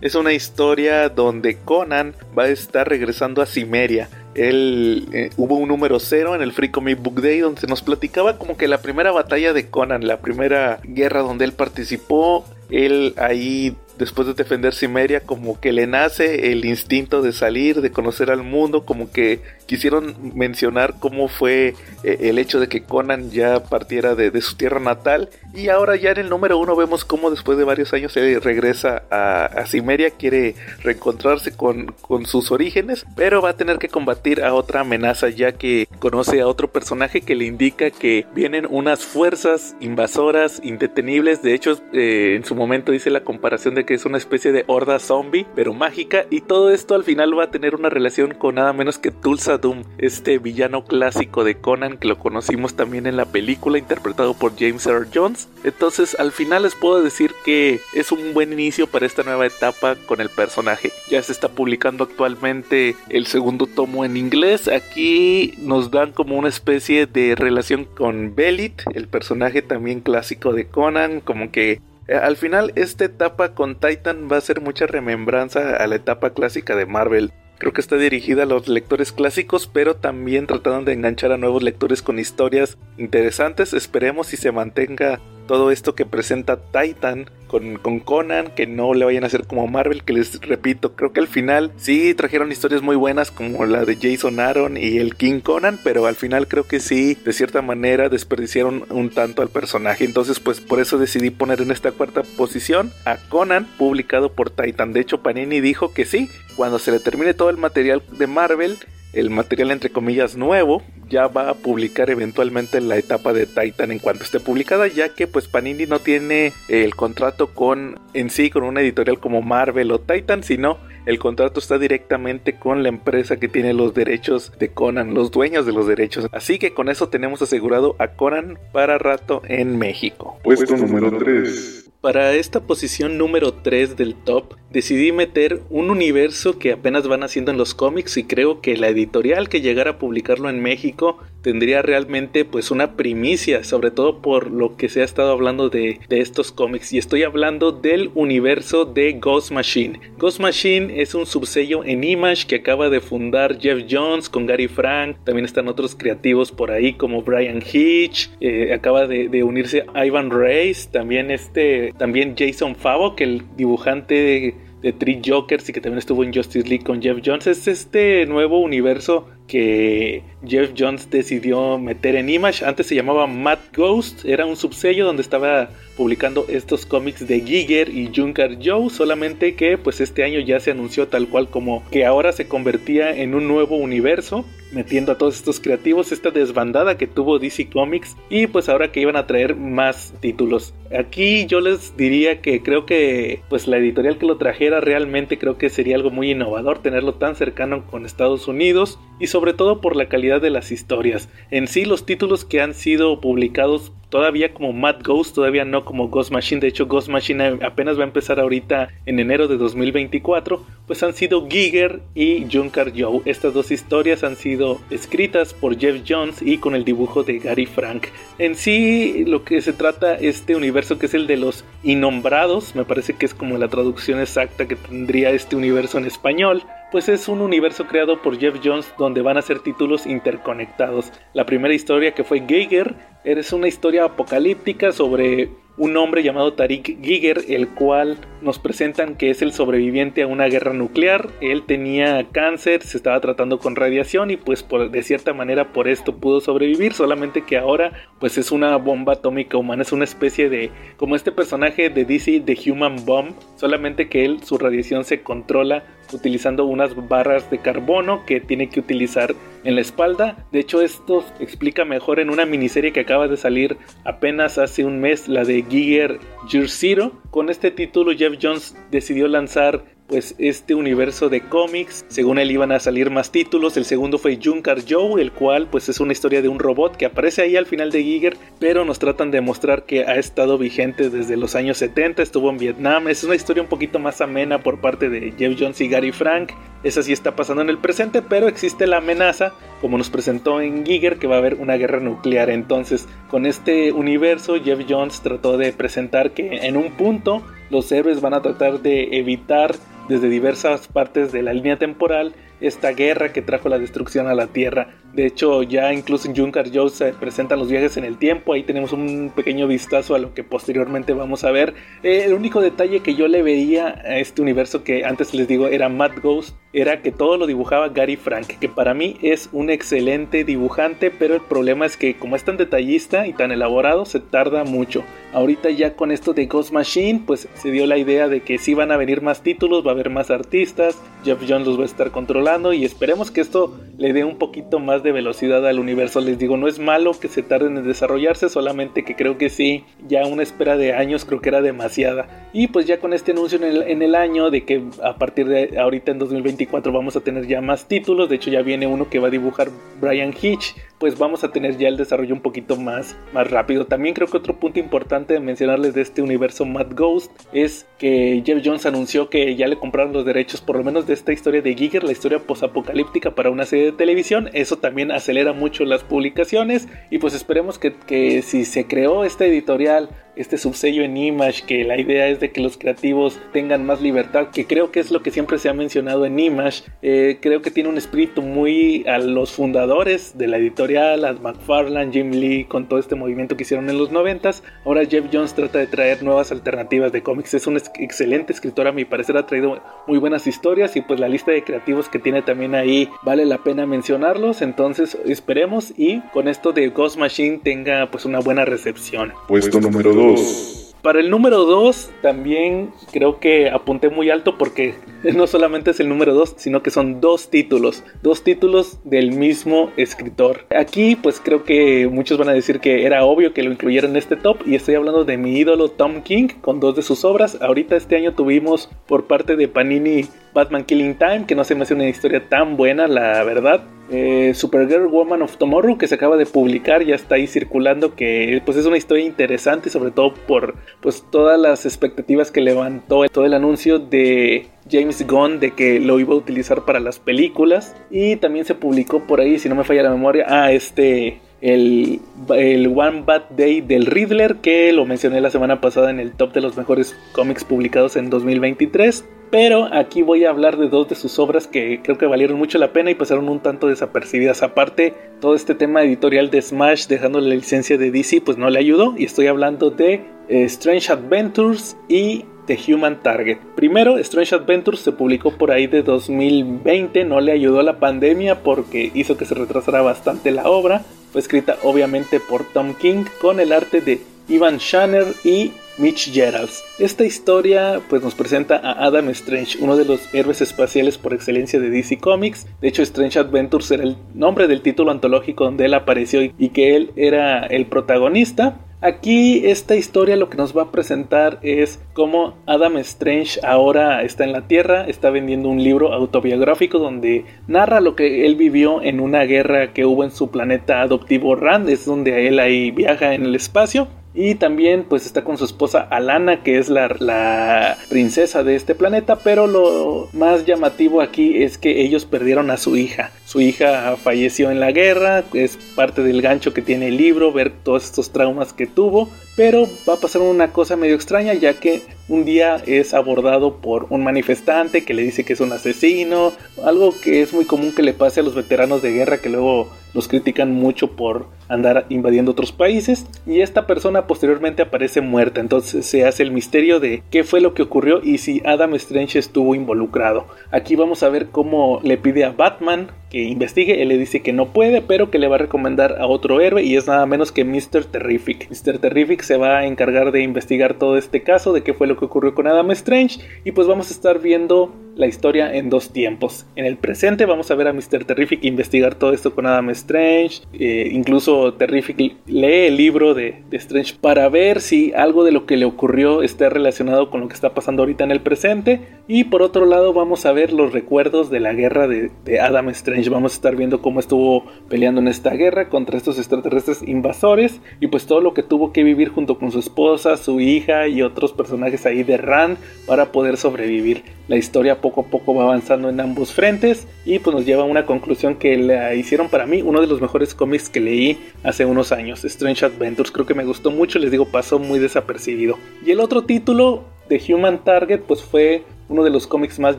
Speaker 5: Es una historia donde Conan va a estar regresando a Cimeria. Él, eh, hubo un número cero en el Free Comic Book Day donde nos platicaba como que la primera batalla de Conan, la primera guerra donde él participó, él ahí después de defender Cimeria, como que le nace el instinto de salir, de conocer al mundo, como que quisieron mencionar cómo fue eh, el hecho de que Conan ya partiera de, su tierra natal. Y ahora ya en el número uno vemos cómo después de varios años se regresa a, a Cimeria, quiere reencontrarse con, con sus orígenes, pero va a tener que combatir a otra amenaza ya que conoce a otro personaje que le indica que vienen unas fuerzas invasoras indetenibles. De hecho, eh, en su momento hice la comparación de que es una especie de horda zombie, pero mágica. Y todo esto al final va a tener una relación con nada menos que Tulsa Doom, este villano clásico de Conan que lo conocimos también en la película interpretado por James Earl Jones. Entonces al final les puedo decir que es un buen inicio para esta nueva etapa con el personaje. Ya se está publicando actualmente el segundo tomo inglés. Aquí nos dan como una especie de relación con Belit, el personaje también clásico de Conan, como que eh, al final, esta etapa con Titan va a ser mucha remembranza a la etapa clásica de Marvel. Creo que está dirigida a los lectores clásicos, pero también tratando de enganchar a nuevos lectores con historias interesantes. Esperemos si se mantenga todo esto que presenta Titan con, Conan, que no le vayan a hacer como Marvel, que les repito, creo que al final sí trajeron historias muy buenas como la de Jason Aaron y el King Conan, pero al final creo que sí, de cierta manera desperdiciaron un tanto al personaje. Entonces, pues por eso decidí poner en esta cuarta posición a Conan, publicado por Titan. De hecho, Panini dijo que sí, cuando se le termine todo el material de Marvel, el material entre comillas nuevo ya va a publicar eventualmente la etapa de Titan en cuanto esté publicada ya que pues Panini no tiene el contrato con en sí con una editorial como Marvel o Titan sino el contrato está directamente con la empresa que tiene los derechos de Conan, los dueños de los derechos. Así que con eso tenemos asegurado a Conan para rato en México.
Speaker 9: Puesto número 3.
Speaker 5: Para esta posición número 3 del top, decidí meter un universo que apenas van haciendo en los cómics y creo que la editorial que llegara a publicarlo en México tendría realmente pues una primicia, sobre todo por lo que se ha estado hablando de, de estos cómics. Y estoy hablando del universo de Ghost Machine. Ghost Machine es un subsello en Image que acaba de fundar Jeff Jones con Gary Frank, también están otros creativos por ahí como Brian Hitch, eh, acaba de, unirse Ivan Reis, también este también Jason Favo, que el dibujante de, de Three Jokers y que también estuvo en Justice League con Jeff Jones. Es este nuevo universo que Jeff Jones decidió meter en Image. Antes se llamaba Mad Ghost, era un subsello donde estaba publicando estos cómics de Giger y Junker Joe, solamente que pues este año ya se anunció tal cual como que ahora se convertía en un nuevo universo metiendo a todos estos creativos, esta desbandada que tuvo DC Comics y pues ahora que iban a traer más títulos. Aquí yo les diría que creo que pues la editorial que lo trajera realmente creo que sería algo muy innovador tenerlo tan cercano con Estados Unidos y sobre todo por la calidad de las historias. En sí los títulos que han sido publicados todavía como Mad Ghost, todavía no como Ghost Machine. De hecho, Ghost Machine apenas va a empezar ahorita en enero de 2024. Pues han sido Giger y Junker Joe. Estas dos historias han sido escritas por Jeff Jones y con el dibujo de Gary Frank. En sí, lo que se trata este universo que es el de los innombrados, me parece que es como la traducción exacta que tendría este universo en español pues es un universo creado por Jeff Jones donde van a ser títulos interconectados. La primera historia que fue Geiger es una historia apocalíptica sobre un hombre llamado Tariq Giger, el cual nos presentan que es el sobreviviente a una guerra nuclear. Él tenía cáncer, se estaba tratando con radiación y pues de cierta manera por esto pudo sobrevivir, solamente que ahora pues es una bomba atómica humana, es una especie de como este personaje de DC de Human Bomb, solamente que él su radiación se controla utilizando unas barras de carbono que tiene que utilizar en la espalda. De hecho, esto explica mejor en una miniserie que acaba de salir apenas hace un mes, la de Giger Year Zero. Con este título, Jeff Jones decidió lanzar pues este universo de cómics. Según él iban a salir más títulos. El segundo fue Junkar Joe, el cual pues es una historia de un robot que aparece ahí al final de Giger, pero nos tratan de mostrar que ha estado vigente desde los años 70, estuvo en Vietnam. Es una historia un poquito más amena por parte de Jeff Jones y Gary Frank. Esa sí está pasando en el presente, pero existe la amenaza, como nos presentó en Giger, que va a haber una guerra nuclear. Entonces, con este universo, Jeff Jones trató de presentar que en un punto los héroes van a tratar de evitar desde diversas partes de la línea temporal esta guerra que trajo la destrucción a la Tierra. De hecho, ya incluso en Junker Joe se presentan los viajes en el tiempo. Ahí tenemos un pequeño vistazo a lo que posteriormente vamos a ver. Eh, el único detalle que yo le veía a este universo que antes les digo era Mad Ghost era que todo lo dibujaba Gary Frank, que para mí es un excelente dibujante, pero el problema es que como es tan detallista y tan elaborado, se tarda mucho. Ahorita ya con esto de Ghost Machine, pues se dio la idea de que si van a venir más títulos, va a haber más artistas, Jeff Jones los va a estar controlando y esperemos que esto le dé un poquito más de velocidad al universo. Les digo, no es malo que se tarden en desarrollarse, solamente que creo que sí, ya una espera de años creo que era demasiada. Y pues ya con este anuncio en el, año de que a partir de ahorita en 2024 vamos a tener ya más títulos, de hecho ya viene uno que va a dibujar Brian Hitch, pues vamos a tener ya el desarrollo un poquito más, más rápido. También creo que otro punto importante de mencionarles de este universo Mad Ghost es que Jeff Jones anunció que ya le compraron los derechos por lo menos de esta historia de Giger, la historia posapocalíptica para una serie de televisión. Eso también acelera mucho las publicaciones y pues esperemos que, que si se creó esta editorial este subsello en Image, que la idea es de que los creativos tengan más libertad, que creo que es lo que siempre se ha mencionado en Image. Eh, creo que tiene un espíritu muy a los fundadores de la editorial, a McFarlane, Jim Lee, con todo este movimiento que hicieron en los 90 Ahora Jeff Jones trata de traer nuevas alternativas de cómics. Es un excelente escritor, a mi parecer ha traído muy buenas historias y pues la lista de creativos que tiene también ahí vale la pena mencionarlos. Entonces esperemos y con esto de Ghost Machine tenga pues una buena recepción.
Speaker 9: Puesto número 2.
Speaker 5: Para el número 2 también creo que apunté muy alto porque no solamente es el número 2, sino que son dos títulos, dos títulos del mismo escritor. Aquí pues creo que muchos van a decir que era obvio que lo incluyeran en este top y estoy hablando de mi ídolo Tom King con dos de sus obras. Ahorita este año tuvimos por parte de Panini Batman Killing Time, que no se me hace una historia tan buena, la verdad. Eh, Supergirl Woman of Tomorrow, que se acaba de publicar, ya está ahí circulando, que pues es una historia interesante, sobre todo por pues todas las expectativas que levantó todo el anuncio de James Gunn de que lo iba a utilizar para las películas. Y también se publicó por ahí, si no me falla la memoria, ah, este el, el, One Bad Day del Riddler, que lo mencioné la semana pasada en el top de los mejores cómics publicados en 2023. Pero aquí voy a hablar de dos de sus obras que creo que valieron mucho la pena y pasaron un tanto desapercibidas. Aparte, todo este tema editorial de Smash dejando la licencia de DC pues no le ayudó. Y estoy hablando de eh, Strange Adventures y The Human Target. Primero, Strange Adventures se publicó por ahí de 2020, no le ayudó la pandemia porque hizo que se retrasara bastante la obra. Fue escrita obviamente por Tom King con el arte de Ivan Shanner y Mitch Geralds. Esta historia pues nos presenta a Adam Strange, uno de los héroes espaciales por excelencia de DC Comics. De hecho, Strange Adventures era el nombre del título antológico donde él apareció y que él era el protagonista. Aquí esta historia lo que nos va a presentar es cómo Adam Strange ahora está en la Tierra, está vendiendo un libro autobiográfico donde narra lo que él vivió en una guerra que hubo en su planeta adoptivo Rand, es donde él ahí viaja en el espacio. Y también pues está con su esposa Alana, que es la, la, princesa de este planeta, pero lo más llamativo aquí es que ellos perdieron a su hija. Su hija falleció en la guerra, es parte del gancho que tiene el libro, ver todos estos traumas que tuvo, pero va a pasar una cosa medio extraña ya que un día es abordado por un manifestante que le dice que es un asesino, algo que es muy común que le pase a los veteranos de guerra que luego los critican mucho por andar invadiendo otros países y esta persona posteriormente aparece muerta. Entonces se hace el misterio de qué fue lo que ocurrió y si Adam Strange estuvo involucrado. Aquí vamos a ver cómo le pide a Batman que investigue, él le dice que no puede, pero que le va a recomendar a otro héroe y es nada menos que Mr. Terrific. Mr. Terrific se va a encargar de investigar todo este caso, de qué fue lo que ocurrió con Adam Strange y pues vamos a estar viendo la historia en dos tiempos. En el presente vamos a ver a Mr. Terrific investigar todo esto con Adam Strange, eh, incluso Terrific lee el libro de, Strange para ver si algo de lo que le ocurrió está relacionado con lo que está pasando ahorita en el presente. Y por otro lado vamos a ver los recuerdos de la guerra de Adam Strange. Vamos a estar viendo cómo estuvo peleando en esta guerra contra estos extraterrestres invasores y pues todo lo que tuvo que vivir junto con su esposa, su hija y otros personajes ahí de Rand para poder sobrevivir. La historia poco a poco va avanzando en ambos frentes y pues nos lleva a una conclusión que la hicieron para mí uno de los mejores cómics que leí hace unos años, Strange Adventures. Creo que me gustó mucho, les digo, pasó muy desapercibido. Y el otro título de Human Target pues fue uno de los cómics más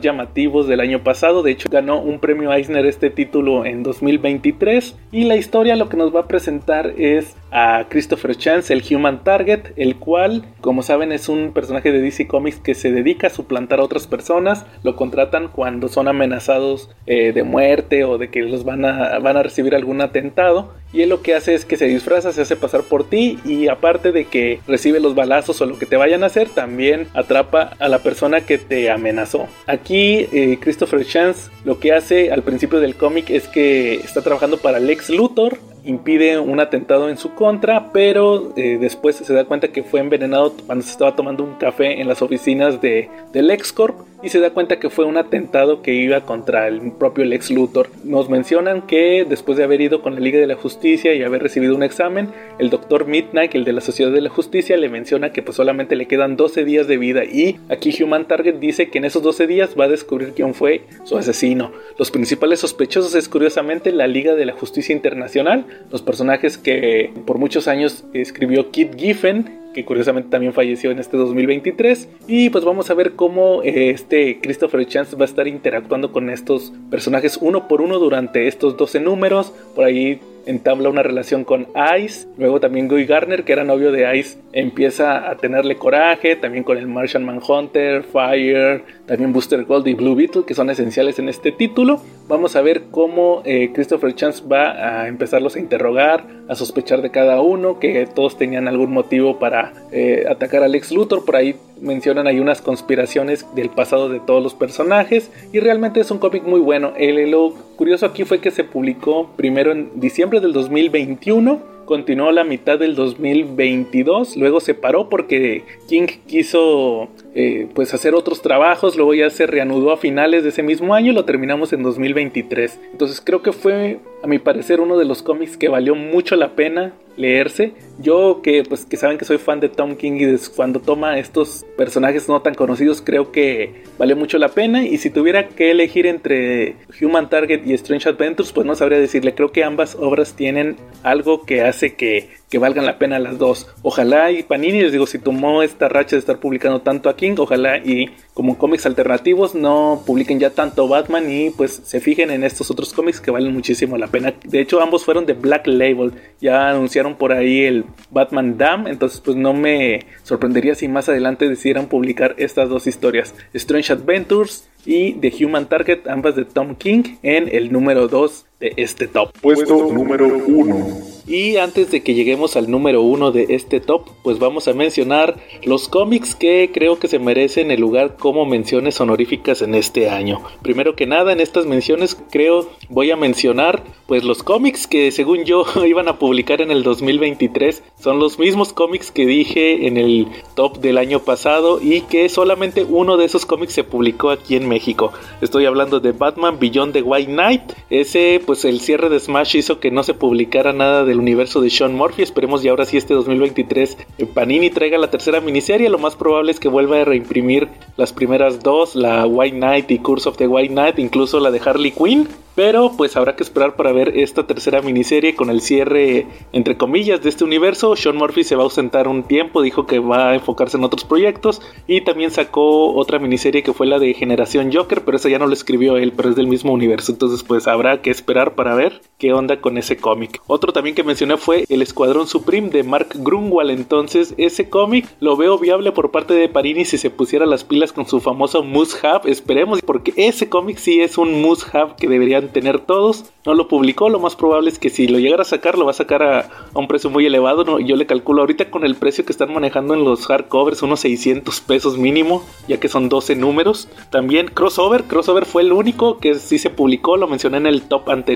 Speaker 5: llamativos del año pasado. De hecho, ganó un premio Eisner este título en 2023. Y la historia lo que nos va a presentar es a Christopher Chance, el Human Target, el cual, como saben, es un personaje de DC Comics que se dedica a suplantar a otras personas. Lo contratan cuando son amenazados eh, de muerte o de que los van a, van a recibir algún atentado. Y él lo que hace es que se disfraza, se hace pasar por ti y aparte de que recibe los balazos o lo que te vayan a hacer, también atrapa a la persona que te amenazó. Aquí eh, Christopher Chance lo que hace al principio del cómic es que está trabajando para Lex Luthor, impide un atentado en su contra, pero eh, después se da cuenta que fue envenenado cuando se estaba tomando un café en las oficinas de, del LexCorp y se da cuenta que fue un atentado que iba contra el propio Lex Luthor. Nos mencionan que después de haber ido con la Liga de la Justicia y haber recibido un examen, el doctor Midnight, el de la Sociedad de la Justicia, le menciona que pues solamente le quedan 12 días de vida y aquí Human Target dice que en esos 12 días va a descubrir quién fue su asesino. Los principales sospechosos es curiosamente la Liga de la Justicia Internacional, los personajes que por muchos años escribió Kit Giffen, que curiosamente también falleció en este 2023. Y pues vamos a ver cómo eh, este Christopher Chance va a estar interactuando con estos personajes uno por uno durante estos 12 números. Por ahí entabla una relación con Ice. Luego también Guy Garner, que era novio de Ice, empieza a tenerle coraje. También con el Martian Manhunter, Fire, también Booster Gold y Blue Beetle, que son esenciales en este título. Vamos a ver cómo eh, Christopher Chance va a empezarlos a interrogar, a sospechar de cada uno, que todos tenían algún motivo para eh, atacar a Lex Luthor. Por ahí mencionan hay unas conspiraciones del pasado de todos los personajes y realmente es un cómic muy bueno. El, lo curioso aquí fue que se publicó primero en diciembre del 2021 continuó la mitad del 2022, luego se paró porque King quiso eh, pues hacer otros trabajos, luego ya se reanudó a finales de ese mismo año y lo terminamos en 2023. Entonces creo que fue a mi parecer uno de los cómics que valió mucho la pena leerse. Yo que pues que saben que soy fan de Tom King y cuando toma estos personajes no tan conocidos creo que vale mucho la pena y si tuviera que elegir entre Human Target y Strange Adventures pues no sabría decirle, creo que ambas obras tienen algo que hace que que valgan la pena las dos. Ojalá y Panini, les digo, si tomó esta racha de estar publicando tanto a King, ojalá y como cómics alternativos no publiquen ya tanto Batman y pues se fijen en estos otros cómics que valen muchísimo la pena. De hecho, ambos fueron de Black Label. Ya anunciaron por ahí el Batman Dam, entonces pues no me sorprendería si más adelante decidieran publicar estas dos historias. Strange Adventures y The Human Target, ambas de Tom King, en el número 2 de este top.
Speaker 9: Puesto número 1.
Speaker 5: Y antes de que lleguemos al número uno de este top, pues vamos a mencionar los cómics que creo que se merecen el lugar como menciones honoríficas en este año. Primero que nada, en estas menciones creo voy a mencionar pues los cómics que según yo iban a publicar en el 2023 son los mismos cómics que dije en el top del año pasado y que solamente uno de esos cómics se publicó aquí en México. Estoy hablando de Batman Beyond the White Knight. Ese pues el cierre de Smash hizo que no se publicara nada del universo de Sean Murphy. Esperemos y ahora sí este 2023 eh, Panini traiga la tercera miniserie. Lo más probable es que vuelva a reimprimir las primeras dos, la White Knight y Curse of the White Knight, incluso la de Harley Quinn. Pero pues habrá que esperar para ver esta tercera miniserie con el cierre, entre comillas, de este universo. Sean Murphy se va a ausentar un tiempo, dijo que va a enfocarse en otros proyectos. Y también sacó otra miniserie que fue la de Generación Joker, pero esa ya no lo escribió él, pero es del mismo universo. Entonces pues habrá que esperar para ver qué onda con ese cómic. Otro también que mencioné fue El Escuadrón Supreme de Mark Grunwald. Entonces ese cómic lo veo viable por parte de Parini si se pusiera las pilas con su famoso Hub. Esperemos, porque ese cómic sí es un Hub que debería tener todos. No lo publicó, lo más probable es que si lo llegara a sacar, lo va a sacar a, un precio muy elevado. ¿no? Yo le calculo ahorita con el precio que están manejando en los hardcovers, unos 600 pesos mínimo, ya que son 12 números. También Crossover, Crossover fue el único que sí se publicó, lo mencioné en el top anterior.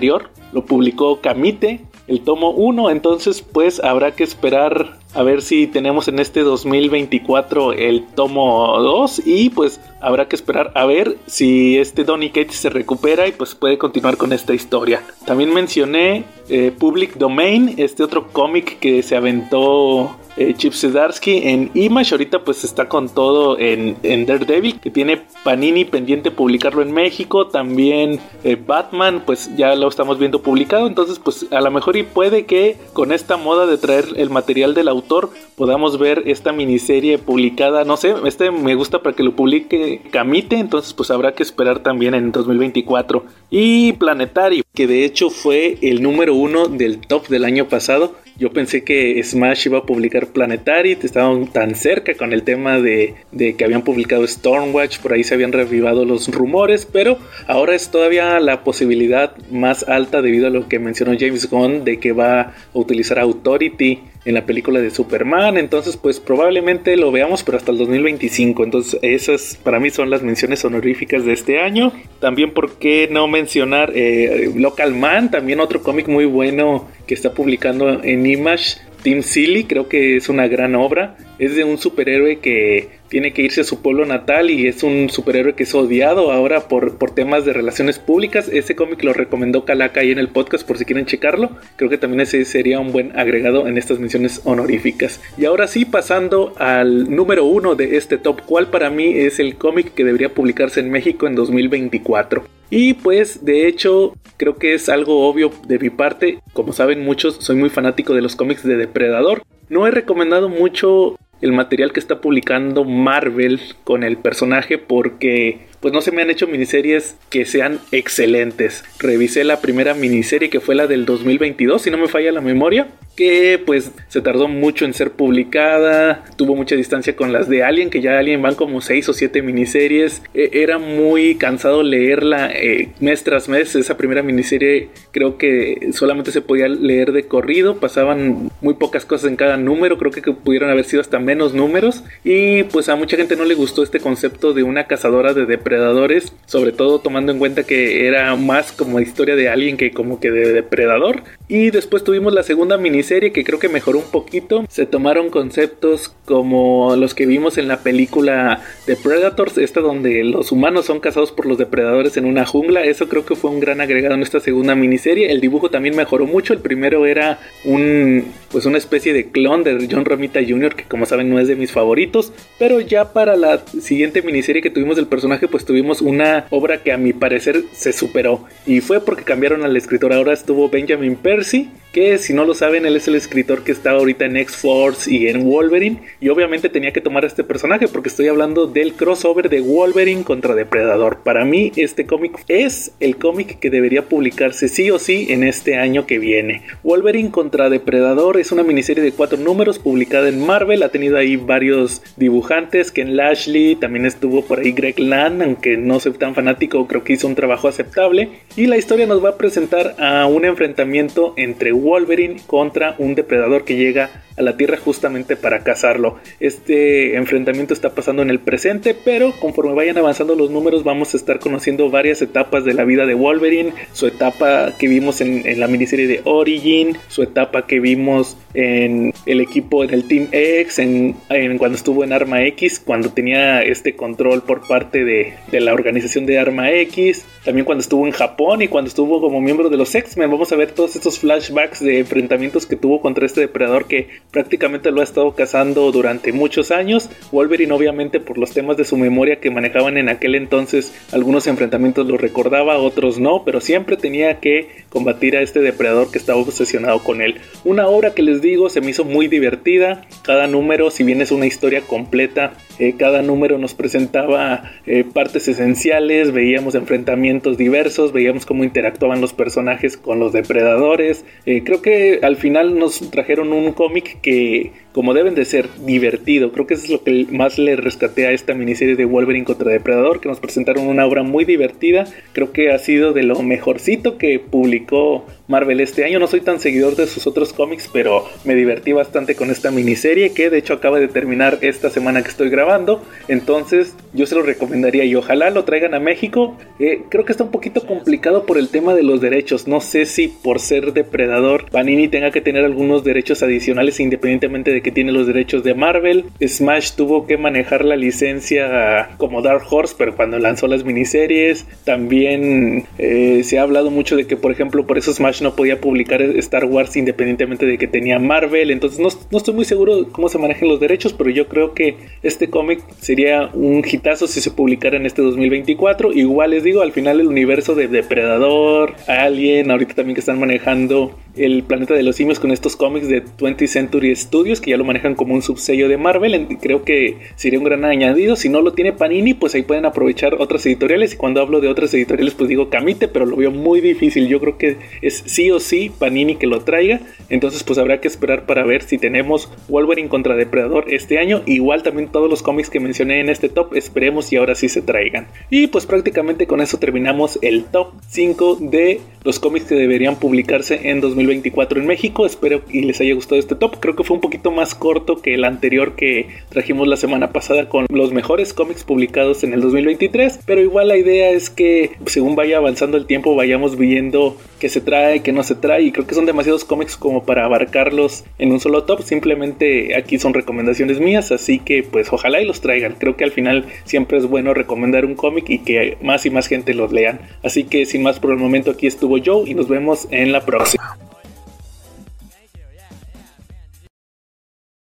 Speaker 5: Lo publicó Kamite el tomo 1, entonces pues habrá que esperar a ver si tenemos en este 2024 el tomo 2 y pues habrá que esperar a ver si este Donny Cates se recupera y pues puede continuar con esta historia. También mencioné eh, Public Domain, este otro cómic que se aventó eh, Chip Zdarsky en Image. Ahorita pues está con todo en, Daredevil, que tiene Panini pendiente publicarlo en México. También eh, Batman, pues ya lo estamos viendo publicado. Entonces pues a lo mejor y puede que con esta moda de traer el material del autor podamos ver esta miniserie publicada. No sé, este me gusta para que lo publique Camite. Entonces pues habrá que esperar también en 2024. Y Planetary, que de hecho fue el número uno del top del año pasado yo pensé que Smash iba a publicar Planetary, estaban tan cerca con el tema de, que habían publicado Stormwatch, por ahí se habían revivado los rumores, pero ahora es todavía la posibilidad más alta debido a lo que mencionó James Gunn de que va a utilizar Authority en la película de Superman. Entonces, pues probablemente lo veamos, pero hasta el 2025. Entonces, esas para mí son las menciones honoríficas de este año. También, ¿por qué no mencionar eh, Local Man? También otro cómic muy bueno que está publicando en Image Team Silly, creo que es una gran obra. Es de un superhéroe que tiene que irse a su pueblo natal y es un superhéroe que es odiado ahora por, por temas de relaciones públicas. Ese cómic lo recomendó Calaca ahí en el podcast por si quieren checarlo. Creo que también ese sería un buen agregado en estas menciones honoríficas. Y ahora sí, pasando al número uno de este top, ¿cuál para mí es el cómic que debería publicarse en México en 2024? Y pues de hecho creo que es algo obvio de mi parte. Como saben muchos, soy muy fanático de los cómics de Depredador. No he recomendado mucho el material que está publicando Marvel con el personaje porque pues no se me han hecho miniseries que sean excelentes. Revisé la primera miniserie que fue la del 2022, si no me falla la memoria, que pues se tardó mucho en ser publicada, tuvo mucha distancia con las de Alien, que ya Alien van como 6 o 7 miniseries, e, era muy cansado leerla eh, mes tras mes, esa primera miniserie creo que solamente se podía leer de corrido, pasaban muy pocas cosas en cada número, creo que pudieron haber sido hasta menos números, y pues a mucha gente no le gustó este concepto de una cazadora de depredadores sobre todo tomando en cuenta que era más como historia de alguien que como que de depredador. Y después tuvimos la segunda miniserie que creo que mejoró un poquito. Se tomaron conceptos como los que vimos en la película de Predators, esta donde los humanos son cazados por los depredadores en una jungla. Eso creo que fue un gran agregado en esta segunda miniserie. El dibujo también mejoró mucho. El primero era un pues una especie de clon de John Romita Jr. que como saben no es de mis favoritos, pero ya para la siguiente miniserie que tuvimos del personaje pues tuvimos una obra que a mi parecer se superó y fue porque cambiaron al escritor. Ahora estuvo Benjamin Percy que si no lo saben, él es el escritor que está ahorita en X-Force y en Wolverine, y obviamente tenía que tomar este personaje porque estoy hablando del crossover de Wolverine contra Depredador. Para mí este cómic es el cómic que debería publicarse sí o sí en este año que viene. Wolverine contra Depredador es una miniserie de cuatro números publicada en Marvel, ha tenido ahí varios dibujantes, Ken Lashley, también estuvo por ahí Greg Land, aunque no soy tan fanático, creo que hizo un trabajo aceptable, y la historia nos va a presentar a un enfrentamiento entre Wolverine contra un depredador que llega a la Tierra justamente para cazarlo. Este enfrentamiento está pasando en el presente, pero conforme vayan avanzando los números vamos a estar conociendo varias etapas de la vida de Wolverine, su etapa que vimos en, la miniserie de Origin, su etapa que vimos en el equipo en el Team X, en, cuando estuvo en Arma X, cuando tenía este control por parte de, de la organización de Arma X, también cuando estuvo en Japón y cuando estuvo como miembro de los X-Men. Vamos a ver todos estos flashbacks de enfrentamientos que tuvo contra este depredador que prácticamente lo ha estado cazando durante muchos años. Wolverine obviamente por los temas de su memoria que manejaban en aquel entonces, algunos enfrentamientos los recordaba, otros no, pero siempre tenía que combatir a este depredador que estaba obsesionado con él. Una obra que les digo se me hizo muy divertida, cada número si bien es una historia completa, eh, cada número nos presentaba eh, partes esenciales, veíamos enfrentamientos diversos, veíamos cómo interactuaban los personajes con los depredadores. Eh, creo que al final nos trajeron un cómic que como deben de ser, divertido. Creo que eso es lo que más le rescaté a esta miniserie de Wolverine contra Depredador, que nos presentaron una obra muy divertida. Creo que ha sido de lo mejorcito que publicó Marvel este año. No soy tan seguidor de sus otros cómics, pero me divertí bastante con esta miniserie que de hecho acaba de terminar esta semana que estoy grabando. Entonces yo se lo recomendaría y ojalá lo traigan a México. Eh, creo que está un poquito complicado por el tema de los derechos. No sé si por ser depredador Panini tenga que tener algunos derechos adicionales independientemente de que tiene los derechos de Marvel. Smash tuvo que manejar la licencia como Dark Horse, pero cuando lanzó las miniseries también eh, se ha hablado mucho de que por ejemplo por eso Smash no podía publicar Star Wars independientemente de que tenía Marvel. Entonces no, no estoy muy seguro cómo se manejan los derechos, pero yo creo que este cómic sería un hitazo si se publicara en este 2024. Igual les digo, al final el universo de Depredador, Alien, ahorita también que están manejando el planeta de los simios con estos cómics de 20th Century Studios que ya lo manejan como un subsello de Marvel. Creo que sería un gran añadido. Si no lo tiene Panini, pues ahí pueden aprovechar otras editoriales. Y cuando hablo de otras editoriales, pues digo Camite, pero lo veo muy difícil. Yo creo que es sí o sí Panini que lo traiga. Entonces, pues habrá que esperar para ver si tenemos Wolverine contra Depredador este año. Igual también todos los cómics que mencioné en este top, esperemos y ahora sí se traigan. Y pues prácticamente con eso terminamos el top 5 de los cómics que deberían publicarse en 2020 2024 en México. Espero y les haya gustado este top. Creo que fue un poquito más corto que el anterior que trajimos la semana pasada con los mejores cómics publicados en el 2023. Pero igual la idea es que según vaya avanzando el tiempo vayamos viendo qué se trae, qué no se trae. Y creo que son demasiados cómics como para abarcarlos en un solo top. Simplemente aquí son recomendaciones mías. Así que pues ojalá y los traigan. Creo que al final siempre es bueno recomendar un cómic y que más y más gente los lean. Así que sin más por el momento aquí estuvo Joe y nos vemos en la próxima.